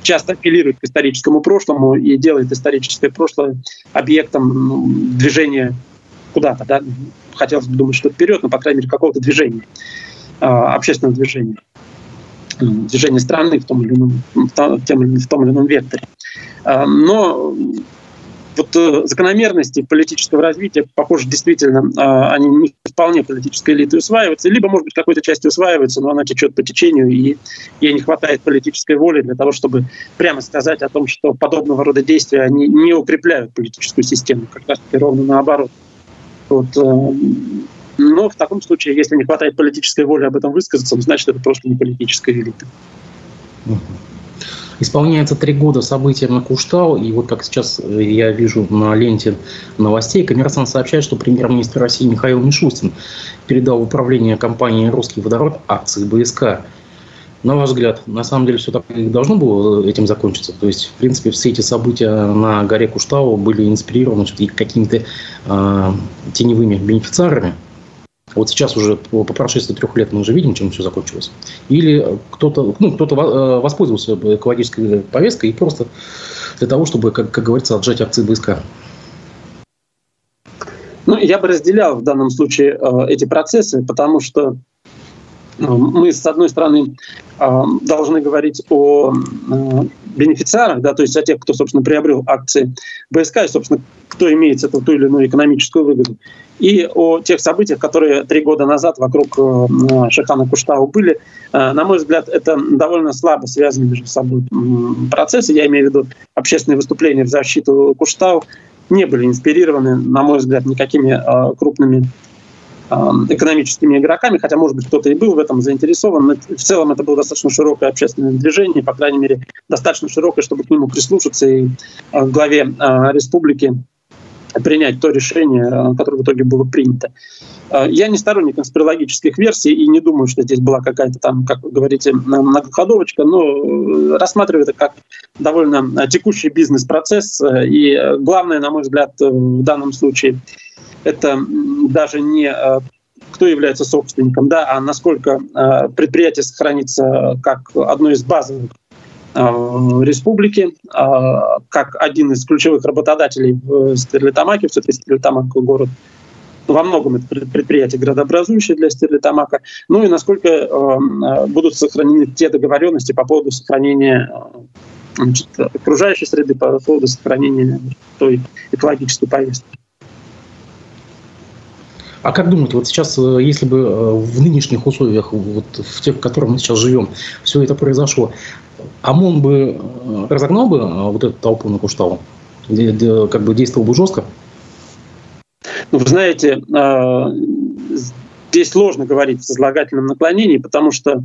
часто апеллирует к историческому прошлому и делает историческое прошлое объектом движения куда-то. Да? Хотелось бы думать, что вперед, но, по крайней мере, какого-то движения, а, общественного движения движение страны в том или ином, в том или ином векторе. А, но вот э, закономерности политического развития, похоже, действительно, а, они не вполне политической элитой усваиваются, либо, может быть, какой-то частью усваиваются, но она течет по течению, и ей не хватает политической воли для того, чтобы прямо сказать о том, что подобного рода действия они не укрепляют политическую систему, как раз таки ровно наоборот. Вот, э, но в таком случае, если не хватает политической воли об этом высказаться, значит, это просто не политическая элита. Исполняется три года события на Куштау, и вот как сейчас э, я вижу на ленте новостей, коммерсант сообщает, что премьер-министр России Михаил Мишустин передал управление компании «Русский водород» акции БСК. На ваш взгляд, на самом деле все так и должно было этим закончиться? То есть, в принципе, все эти события на горе Куштау были инспирированы какими-то э, теневыми бенефициарами? Вот сейчас уже по прошествии трех лет мы уже видим, чем все закончилось. Или кто-то ну, кто э, воспользовался экологической повесткой и просто для того, чтобы, как, как говорится, отжать акции БСК. Ну, я бы разделял в данном случае э, эти процессы, потому что э, мы, с одной стороны, э, должны говорить о э, бенефициарах, да, то есть о тех, кто, собственно, приобрел акции БСК, и, собственно, кто имеет эту ту или иную экономическую выгоду и о тех событиях, которые три года назад вокруг э, Шахана Куштау были. На мой взгляд, это довольно слабо связаны между собой процессы. Я имею в виду общественные выступления в защиту Куштау не были инспирированы, на мой взгляд, никакими крупными экономическими игроками, хотя, может быть, кто-то и был в этом заинтересован, но в целом это было достаточно широкое общественное движение, по крайней мере, достаточно широкое, чтобы к нему прислушаться и главе республики принять то решение, э, которое в итоге было принято. Э, я не сторонник конспирологических версий и не думаю, что здесь была какая-то там, как вы говорите, многоходовочка, но э, рассматриваю это как довольно текущий бизнес-процесс. И главное, на мой взгляд, в данном случае, это даже не кто является собственником, да, а насколько предприятие сохранится как одно из базовых Э, республики, как один из ключевых работодателей в Стерлитамаке, все-таки Стерлитамак город во многом это предприятие градообразующее для Стерлитамака, ну и насколько э, будут сохранены те договоренности по поводу сохранения э, значит, окружающей среды, по поводу сохранения той экологической повестки. А как думаете, вот сейчас, если бы в нынешних условиях, вот в тех, в которых мы сейчас живем, все это произошло, ОМОН бы э, разогнал бы э, вот эту толпу на Куштау? Как бы действовал бы жестко? Ну, вы знаете, э, здесь сложно говорить в сослагательном наклонении, потому что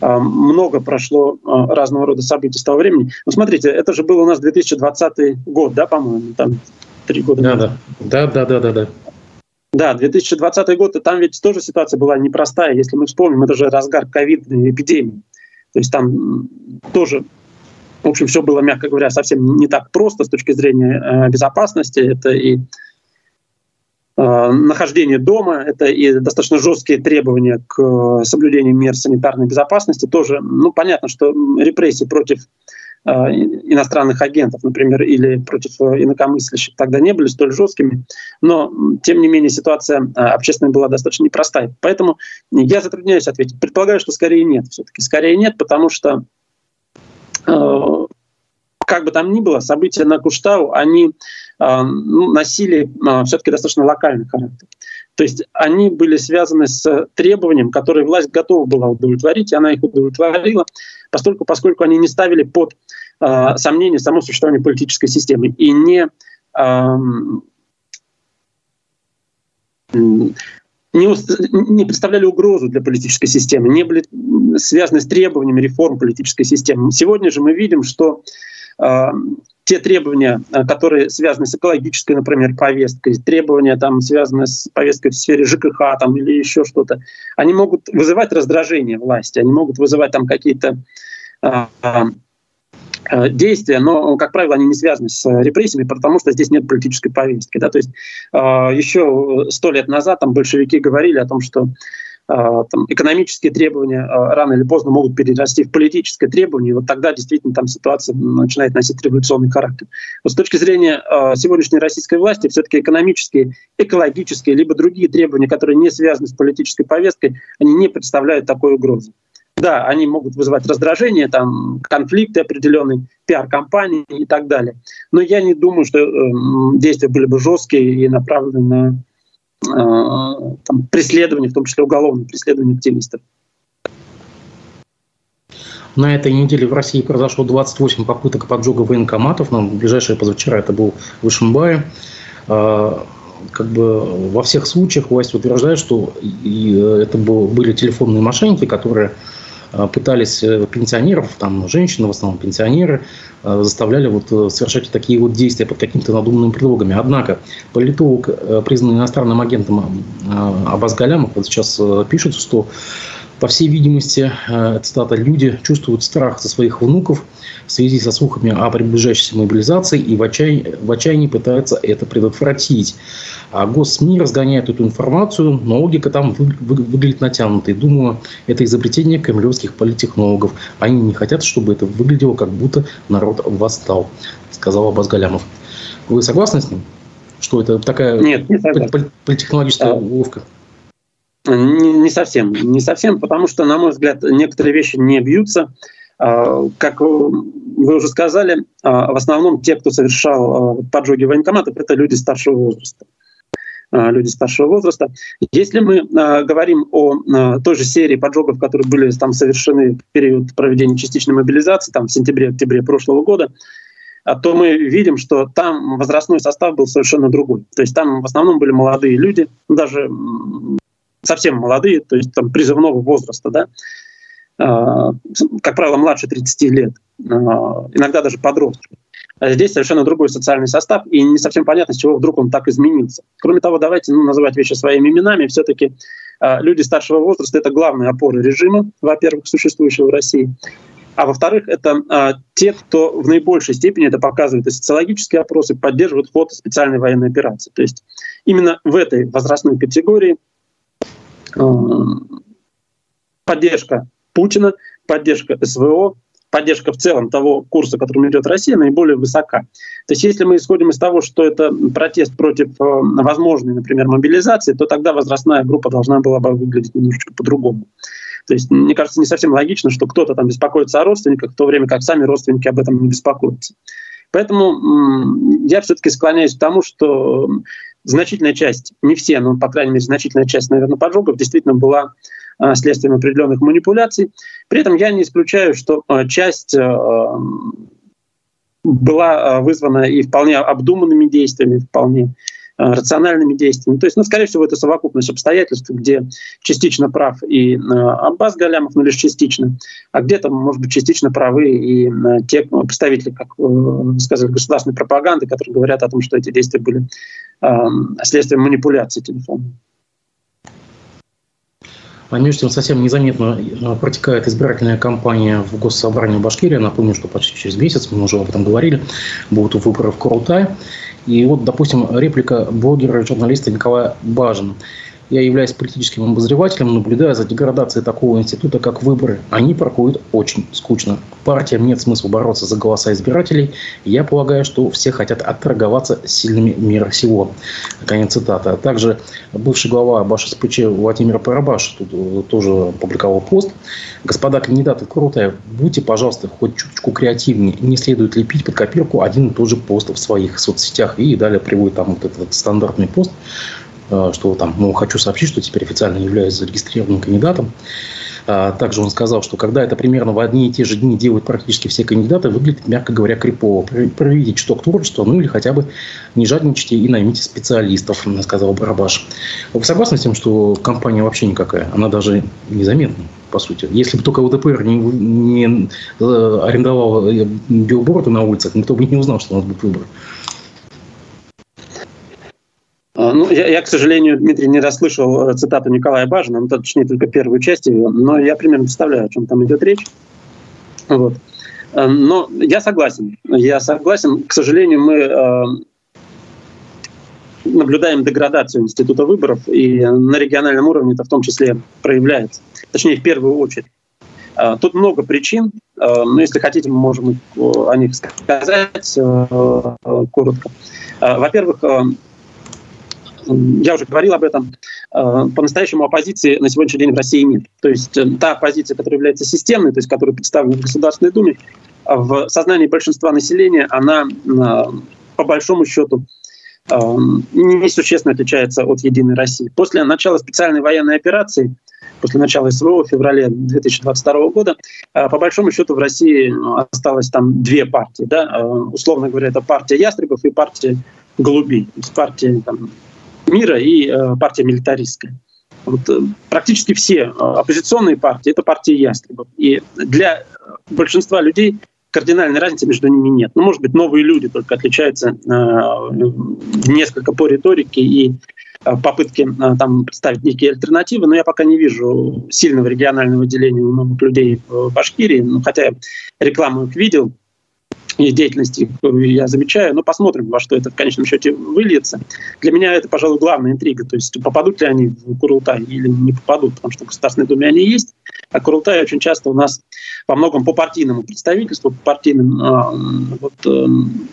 много прошло разного рода событий с того времени. Ну, смотрите, это же был у нас 2020 год, да, по-моему, там три года да, назад. Да, да, да, да, да. Да, 2020 год, и там ведь тоже ситуация была непростая. Если мы вспомним, это же разгар ковидной эпидемии. То есть там тоже, в общем, все было, мягко говоря, совсем не так просто с точки зрения э, безопасности. Это и э, нахождение дома, это и достаточно жесткие требования к э, соблюдению мер санитарной безопасности. Тоже, ну, понятно, что репрессии против Э, иностранных агентов, например, или против э, инакомыслящих тогда не были столь жесткими, но, тем не менее, ситуация э, общественная была достаточно непростая. Поэтому я затрудняюсь ответить. Предполагаю, что скорее нет все-таки. Скорее нет, потому что как бы там ни было, события на Куштау, они ну, носили все-таки достаточно локальный характер. То есть они были связаны с требованием, которое власть готова была удовлетворить, и она их удовлетворила, поскольку, поскольку они не ставили под э, сомнение само существование политической системы и не, э, не, не представляли угрозу для политической системы, не были связаны с требованиями реформ политической системы. Сегодня же мы видим, что э, те требования, э, которые связаны с экологической, например, повесткой, требования, там, связанные с повесткой в сфере ЖКХ там, или еще что-то, они могут вызывать раздражение власти, они могут вызывать там какие-то а, а, действия, но, как правило, они не связаны с репрессиями, потому что здесь нет политической повестки. Да? То есть а, еще сто лет назад там большевики говорили о том, что там, экономические требования рано или поздно могут перерасти в политическое требование, и вот тогда действительно там ситуация начинает носить революционный характер. Вот с точки зрения сегодняшней российской власти, все-таки экономические, экологические, либо другие требования, которые не связаны с политической повесткой, они не представляют такой угрозы. Да, они могут вызывать раздражение, там, конфликты определенные, пиар-компании и так далее. Но я не думаю, что э, действия были бы жесткие и направлены на Э, там, преследования, в том числе уголовные преследования активистов. На этой неделе в России произошло 28 попыток поджога военкоматов, но ближайшее позавчера это был в Ишимбае. Э, как бы во всех случаях власть утверждает, что э, это были телефонные мошенники, которые пытались э, пенсионеров, там женщины, в основном пенсионеры, э, заставляли вот совершать такие вот действия под какими-то надуманными предлогами. Однако политолог, признанный иностранным агентом Абаз Галямов, вот сейчас пишет, что по всей видимости, цитата, люди чувствуют страх за своих внуков в связи со слухами о приближающейся мобилизации и в отчаянии, в отчаянии пытаются это предотвратить. А госсми разгоняют эту информацию, но логика там вы, вы, выглядит натянутой. Думаю, это изобретение кремлевских политтехнологов. Они не хотят, чтобы это выглядело, как будто народ восстал, сказал Абаз Галямов. Вы согласны с ним? Что это такая Нет, не политтехнологическая а... уловка? Не, не совсем. Не совсем, потому что, на мой взгляд, некоторые вещи не бьются. А, как вы уже сказали, а, в основном те, кто совершал поджоги военкоматов, это люди старшего возраста. Люди старшего возраста. Если мы говорим о той же серии поджогов, которые были там совершены в период проведения частичной мобилизации, там в сентябре-октябре прошлого года, то мы видим, что там возрастной состав был совершенно другой. То есть там в основном были молодые люди, даже совсем молодые, то есть там призывного возраста, да, как правило, младше 30 лет, иногда даже подростки. А здесь совершенно другой социальный состав, и не совсем понятно, с чего вдруг он так изменился. Кроме того, давайте ну, называть вещи своими именами. Все-таки люди старшего возраста – это главные опоры режима, во-первых, существующего в России. А во-вторых, это э, те, кто в наибольшей степени, это показывают и социологические опросы, поддерживают ход специальной военной операции. То есть именно в этой возрастной категории э, поддержка Путина, поддержка СВО, поддержка в целом того курса, которым идет Россия, наиболее высока. То есть если мы исходим из того, что это протест против э, возможной, например, мобилизации, то тогда возрастная группа должна была бы выглядеть немножечко по-другому. То есть, мне кажется, не совсем логично, что кто-то там беспокоится о родственниках, в то время как сами родственники об этом не беспокоятся. Поэтому я все-таки склоняюсь к тому, что значительная часть, не все, но, по крайней мере, значительная часть, наверное, поджогов действительно была следствием определенных манипуляций. При этом я не исключаю, что а, часть а, была вызвана и вполне обдуманными действиями, вполне рациональными действиями. То есть, ну, скорее всего, это совокупность обстоятельств, где частично прав и Аббас Галямов, но лишь частично, а где-то, может быть, частично правы и те представители, как сказали, государственной пропаганды, которые говорят о том, что эти действия были следствием манипуляции телефона. Между тем совсем незаметно э, протекает избирательная кампания в Госсобрании Башкирии. Напомню, что почти через месяц, мы уже об этом говорили, будут выборы в Курултае. И вот, допустим, реплика блогера и журналиста Николая Бажина. Я являюсь политическим обозревателем, наблюдая за деградацией такого института, как выборы. Они проходят очень скучно. Партиям нет смысла бороться за голоса избирателей. Я полагаю, что все хотят отторговаться сильными мира всего. Конец цитаты. А также бывший глава БашСПЧ Владимир Парабаш тут э, тоже публиковал пост. Господа кандидаты, круто, будьте, пожалуйста, хоть чуточку креативнее. Не следует лепить под копирку один и тот же пост в своих соцсетях. И далее приводит там вот этот стандартный пост что там, ну, хочу сообщить, что теперь официально являюсь зарегистрированным кандидатом. А, также он сказал, что когда это примерно в одни и те же дни делают практически все кандидаты, выглядит, мягко говоря, крипово. Проведите чуток творчества, ну или хотя бы не жадничайте и наймите специалистов, сказал Барабаш. Вы согласны с тем, что компания вообще никакая? Она даже незаметна, по сути. Если бы только УДПР не, не э, арендовал э, билборды на улицах, никто бы не узнал, что у нас будет выбор. Ну, я, я, к сожалению, Дмитрий, не расслышал э, цитату Николая Бажина, ну, точнее, только первую часть ее, но я примерно представляю, о чем там идет речь. Вот. Э, но я согласен. Я согласен. К сожалению, мы э, наблюдаем деградацию института выборов, и на региональном уровне это в том числе проявляется. Точнее, в первую очередь. Тут много причин, но если хотите, мы можем о них сказать коротко. Во-первых, я уже говорил об этом, э, по-настоящему оппозиции на сегодняшний день в России нет. То есть э, та оппозиция, которая является системной, то есть которая представлена в Государственной Думе, в сознании большинства населения она э, по большому счету несущественно отличается от «Единой России». После начала специальной военной операции, после начала СВО в феврале 2022 года, по большому счету в России осталось там две партии. Да? Условно говоря, это партия Ястребов и партия Голубей. Партия там, мира и э, партия милитаристская. Вот, э, практически все э, оппозиционные партии – это партии ястребов. И для большинства людей кардинальной разницы между ними нет. Ну, может быть, новые люди только отличаются несколько по риторике и попытки там представить некие альтернативы, но я пока не вижу сильного регионального деления у новых людей в Башкирии, ну, хотя рекламу их видел, деятельности я замечаю, но посмотрим, во что это в конечном счете выльется. Для меня это, пожалуй, главная интрига, то есть попадут ли они в Курултай или не попадут, потому что в Государственной Думе они есть, а Курултай очень часто у нас во многом по партийному представительству, по партийным, а, вот, эм,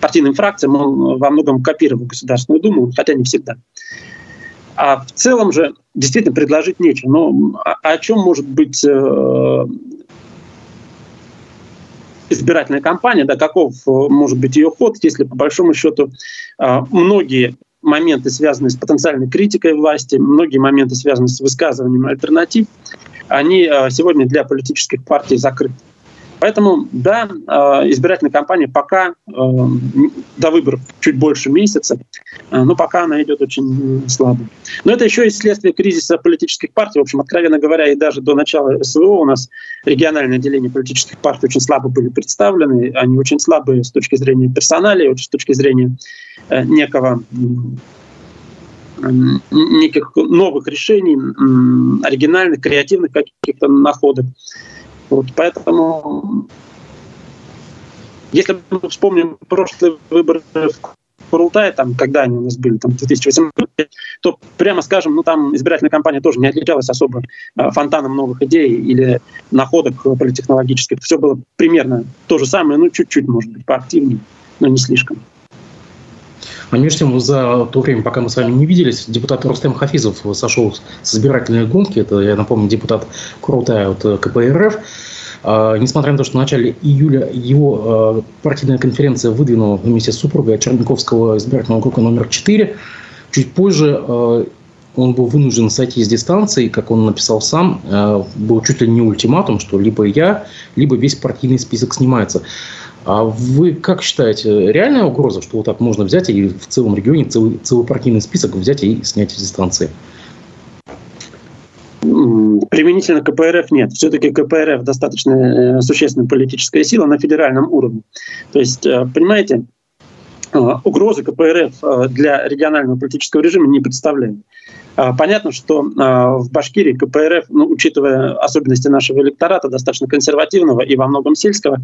партийным фракциям он во многом копировал Государственную Думу, хотя не всегда. А в целом же действительно предложить нечего. Но о чем может быть э, избирательная кампания, да, каков э, может быть ее ход, если по большому счету а, многие моменты, связанные с потенциальной критикой власти, многие моменты, связанные с высказыванием альтернатив, они а, сегодня для политических партий закрыты. Поэтому, да, а, избирательная кампания пока до выборов чуть больше месяца, но пока она идет очень слабо. Но это еще и следствие кризиса политических партий. В общем, откровенно говоря, и даже до начала СВО у нас региональное отделение политических партий очень слабо были представлены. Они очень слабые с точки зрения персонала, с точки зрения э, некого неких новых решений, оригинальных, креативных каких-то находок. Вот поэтому, если мы вспомним прошлые выборы в Курултае, там, когда они у нас были, там, в 2018 то, прямо скажем, ну, там избирательная кампания тоже не отличалась особо э, фонтаном новых идей или находок политтехнологических. Все было примерно то же самое, ну, чуть-чуть, может быть, поактивнее, но не слишком. А между тем, за то время, пока мы с вами не виделись, депутат Рустем Хафизов сошел с избирательной гонки. Это, я напомню, депутат Крутая от КПРФ. А, несмотря на то, что в начале июля его а, партийная конференция выдвинула вместе с супругой Черниковского избирательного округа номер 4, чуть позже а, он был вынужден сойти с дистанции, как он написал сам, был чуть ли не ультиматум, что либо я, либо весь партийный список снимается. А вы как считаете, реальная угроза, что вот так можно взять и в целом регионе целый, целый партийный список взять и снять с дистанции? Применительно КПРФ нет. Все-таки КПРФ достаточно э, существенная политическая сила на федеральном уровне. То есть, э, понимаете, э, угрозы КПРФ для регионального политического режима не представляет. Понятно, что в Башкирии КПРФ, ну, учитывая особенности нашего электората, достаточно консервативного и во многом сельского,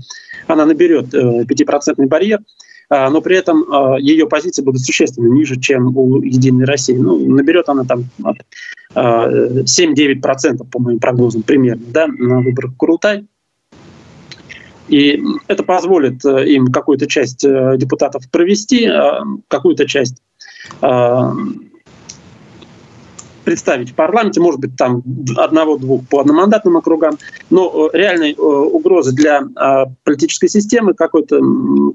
она наберет 5% барьер. но при этом ее позиции будут существенно ниже, чем у «Единой России». Ну, наберет она там 7-9%, по моим прогнозам, примерно, да, на выборах Курултай. И это позволит им какую-то часть депутатов провести, какую-то часть представить в парламенте, может быть, там одного-двух по одномандатным округам, но э, реальной э, угрозы для а, политической системы какой-то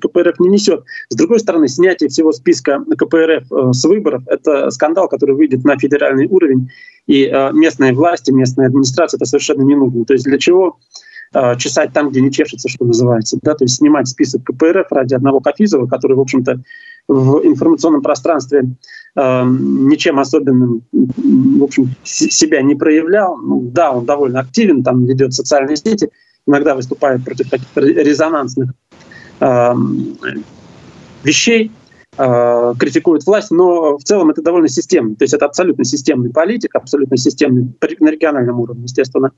КПРФ не несет. С другой стороны, снятие всего списка КПРФ э, с выборов – это скандал, который выйдет на федеральный уровень, и местные власти, местная администрация это совершенно не нужно. То есть для чего чесать там, где не чешется, что называется, да, то есть снимать список КПРФ ради одного Кафизова, который, в общем-то, в информационном пространстве э, ничем особенным, в общем, себя не проявлял. Ну, да, он довольно активен, там ведет социальные сети, иногда выступает против каких-то резонансных э, вещей, э, критикует власть, но в целом это довольно системно. То есть это абсолютно системный политик, абсолютно системный на региональном уровне, естественно,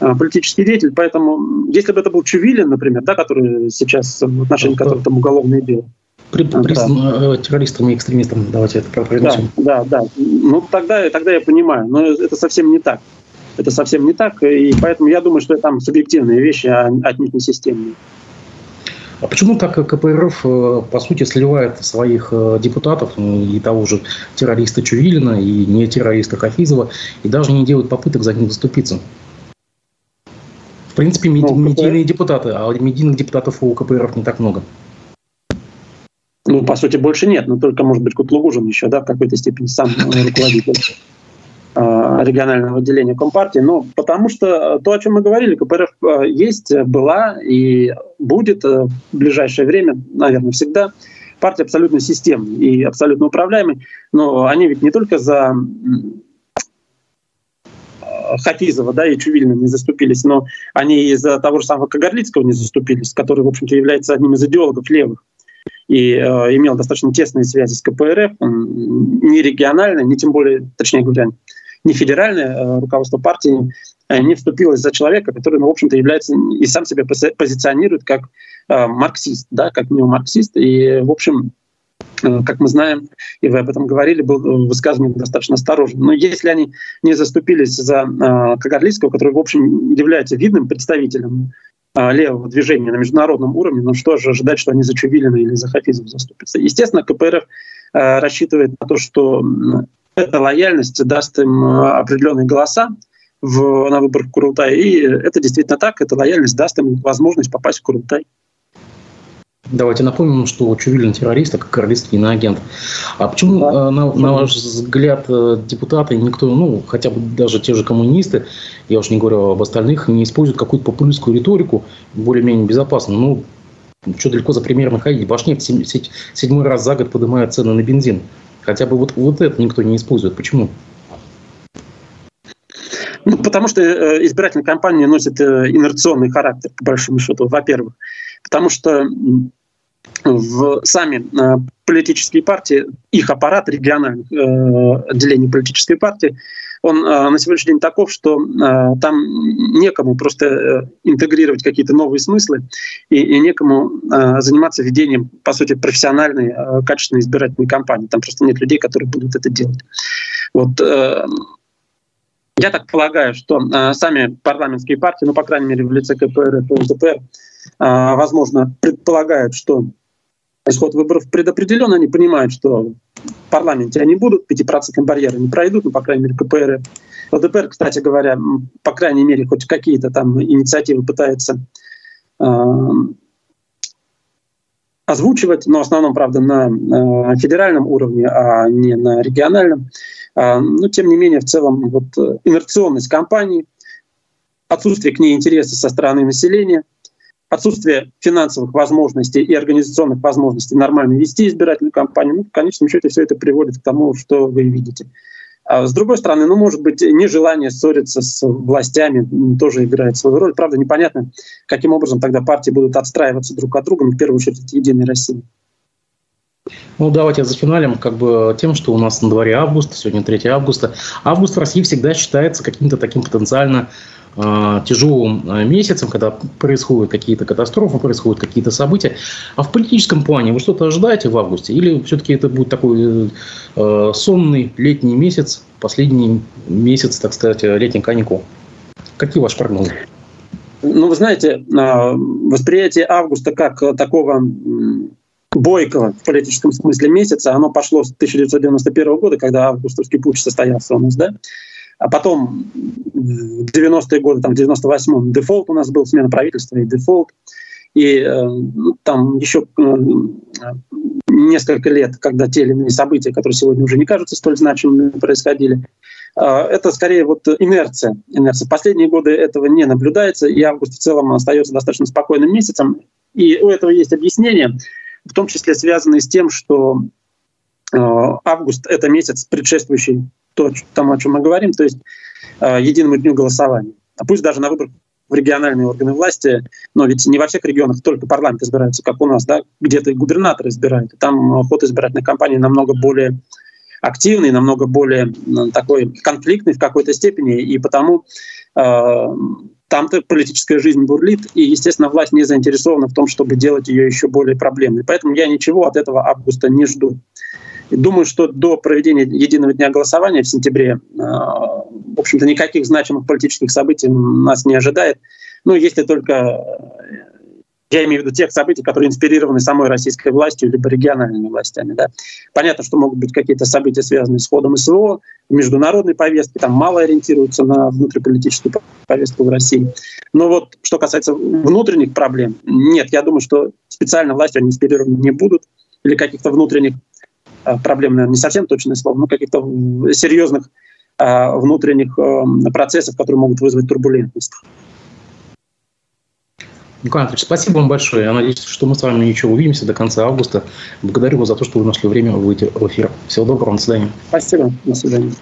э, политический деятель. Поэтому, если бы это был Чувилин, например, да, который сейчас в отношении которого там уголовное дело, признан да. Э, террористом и экстремистом. Давайте это произнесем. Да, да, да. Ну, тогда, тогда я понимаю. Но это совсем не так. Это совсем не так. И поэтому я думаю, что это там субъективные вещи, а отнюдь не системные. А почему так КПРФ, э, по сути, сливает своих э, депутатов, ну, и того же террориста Чувилина, и не террориста Хафизова, и даже не делает попыток за них заступиться? В принципе, ну, медийные КПРФ... депутаты, а медийных депутатов у КПРФ не так много. Ну, по сути, больше нет, но только, может быть, Кутлугужин еще, да, в какой-то степени сам руководитель а, регионального отделения Компартии, но потому что то, о чем мы говорили, КПРФ есть, была и будет в ближайшее время, наверное, всегда. Партия абсолютно системная и абсолютно управляемая, но они ведь не только за Хафизова да, и Чувилина не заступились, но они и за того же самого Кагарлицкого не заступились, который, в общем-то, является одним из идеологов левых и э, имел достаточно тесные связи с КПРФ, он не региональное, не тем более, точнее говоря, не федеральное э, руководство партии э, не вступилось за человека, который, ну, в общем-то, является и сам себя позиционирует как э, марксист, да, как неомарксист. И, в общем, э, как мы знаем, и вы об этом говорили, был высказывание достаточно осторожен. Но если они не заступились за э, Кагарлицкого, который, в общем, является видным представителем левого движения на международном уровне, ну что же ожидать, что они за Чувилина или за Хафизов заступятся. Естественно, КПРФ э, рассчитывает на то, что эта лояльность даст им э, определенные голоса в, на выборах Курултая. И это действительно так, эта лояльность даст им возможность попасть в Курултай. Давайте напомним, что Чувилин террорист, а королевский иноагент. А почему, да. На, на ваш взгляд, э, депутаты, никто, ну, хотя бы даже те же коммунисты, я уж не говорю об остальных, не используют какую-то популистскую риторику, более-менее безопасно? Ну, что далеко за примерно ходить? Башнефть седьмой раз за год поднимает цены на бензин. Хотя бы вот, вот это никто не использует. Почему? Ну, потому что э, избирательная кампания носит инерционный характер, по большому счету, во-первых. Потому что в сами э, политические партии, их аппарат региональных э, отделений политической партии, он э, на сегодняшний день таков, что там некому просто интегрировать какие-то новые смыслы и, и некому заниматься ведением, по сути, профессиональной, качественной избирательной кампании. Там просто нет людей, которые будут это делать. Вот я так полагаю, что сами парламентские партии, ну, по крайней мере, в лице КПР и ЛДПР, возможно, предполагают, что исход выборов предопределен, они понимают, что в парламенте они будут, 5% барьера не пройдут, ну, по крайней мере, КПР. ЛДПР, кстати говоря, по крайней мере, хоть какие-то там инициативы пытается э, озвучивать, но в основном, правда, на э, федеральном уровне, а не на региональном. Э, но, тем не менее, в целом, вот инерционность кампании, отсутствие к ней интереса со стороны населения – отсутствие финансовых возможностей и организационных возможностей нормально вести избирательную кампанию, ну, в конечном счете все это приводит к тому, что вы видите. А с другой стороны, ну, может быть, нежелание ссориться с властями тоже играет свою роль. Правда, непонятно, каким образом тогда партии будут отстраиваться друг от друга, ну, в первую очередь, это «Единая Россия». Ну, давайте за финалем как бы тем, что у нас на дворе август, сегодня 3 августа. Август в России всегда считается каким-то таким потенциально тяжелым э, месяцем, когда происходят какие-то катастрофы, происходят какие-то события. А в политическом плане вы что-то ожидаете в августе? Или все-таки это будет такой э, сонный летний месяц, последний месяц, так сказать, летних каникул? Какие ваши прогнозы? Ну, вы знаете, восприятие августа как такого бойкого в политическом смысле месяца, оно пошло с 1991 года, когда августовский путч состоялся у нас, да, а потом в 90-е годы, там, в 98-м дефолт у нас был, смена правительства и дефолт. И э, ну, там еще э, несколько лет, когда те или иные события, которые сегодня уже не кажутся столь значимыми, происходили. Э, это скорее вот инерция. инерция. Последние годы этого не наблюдается, и август в целом остается достаточно спокойным месяцем. И у этого есть объяснение, в том числе связанное с тем, что э, август — это месяц, предшествующий то, тому, о чем мы говорим, то есть э, единому дню голосования. А пусть даже на выборах в региональные органы власти, но ведь не во всех регионах только парламент избирается, как у нас, да, где-то и губернатор избирает. Там ход избирательной кампании намного более активный, намного более такой конфликтный в какой-то степени, и потому э, там-то политическая жизнь бурлит, и, естественно, власть не заинтересована в том, чтобы делать ее еще более проблемной. Поэтому я ничего от этого августа не жду. Думаю, что до проведения единого дня голосования в сентябре, э, в общем-то, никаких значимых политических событий нас не ожидает. Ну, если только э, я имею в виду тех событий, которые инспирированы самой российской властью либо региональными властями. Да. Понятно, что могут быть какие-то события, связанные с ходом СВО, международной повестки, там мало ориентируются на внутриполитическую повестку в России. Но вот что касается внутренних проблем, нет, я думаю, что специально властью они инспирированы не будут, или каких-то внутренних проблем, наверное, не совсем точное слово, но каких-то серьезных а, внутренних э, процессов, которые могут вызвать турбулентность. Николай Анатольевич, спасибо вам большое. Я надеюсь, что мы с вами еще увидимся до конца августа. Благодарю вас за то, что вы нашли время выйти в эфир. Всего доброго, до свидания. Спасибо, до свидания.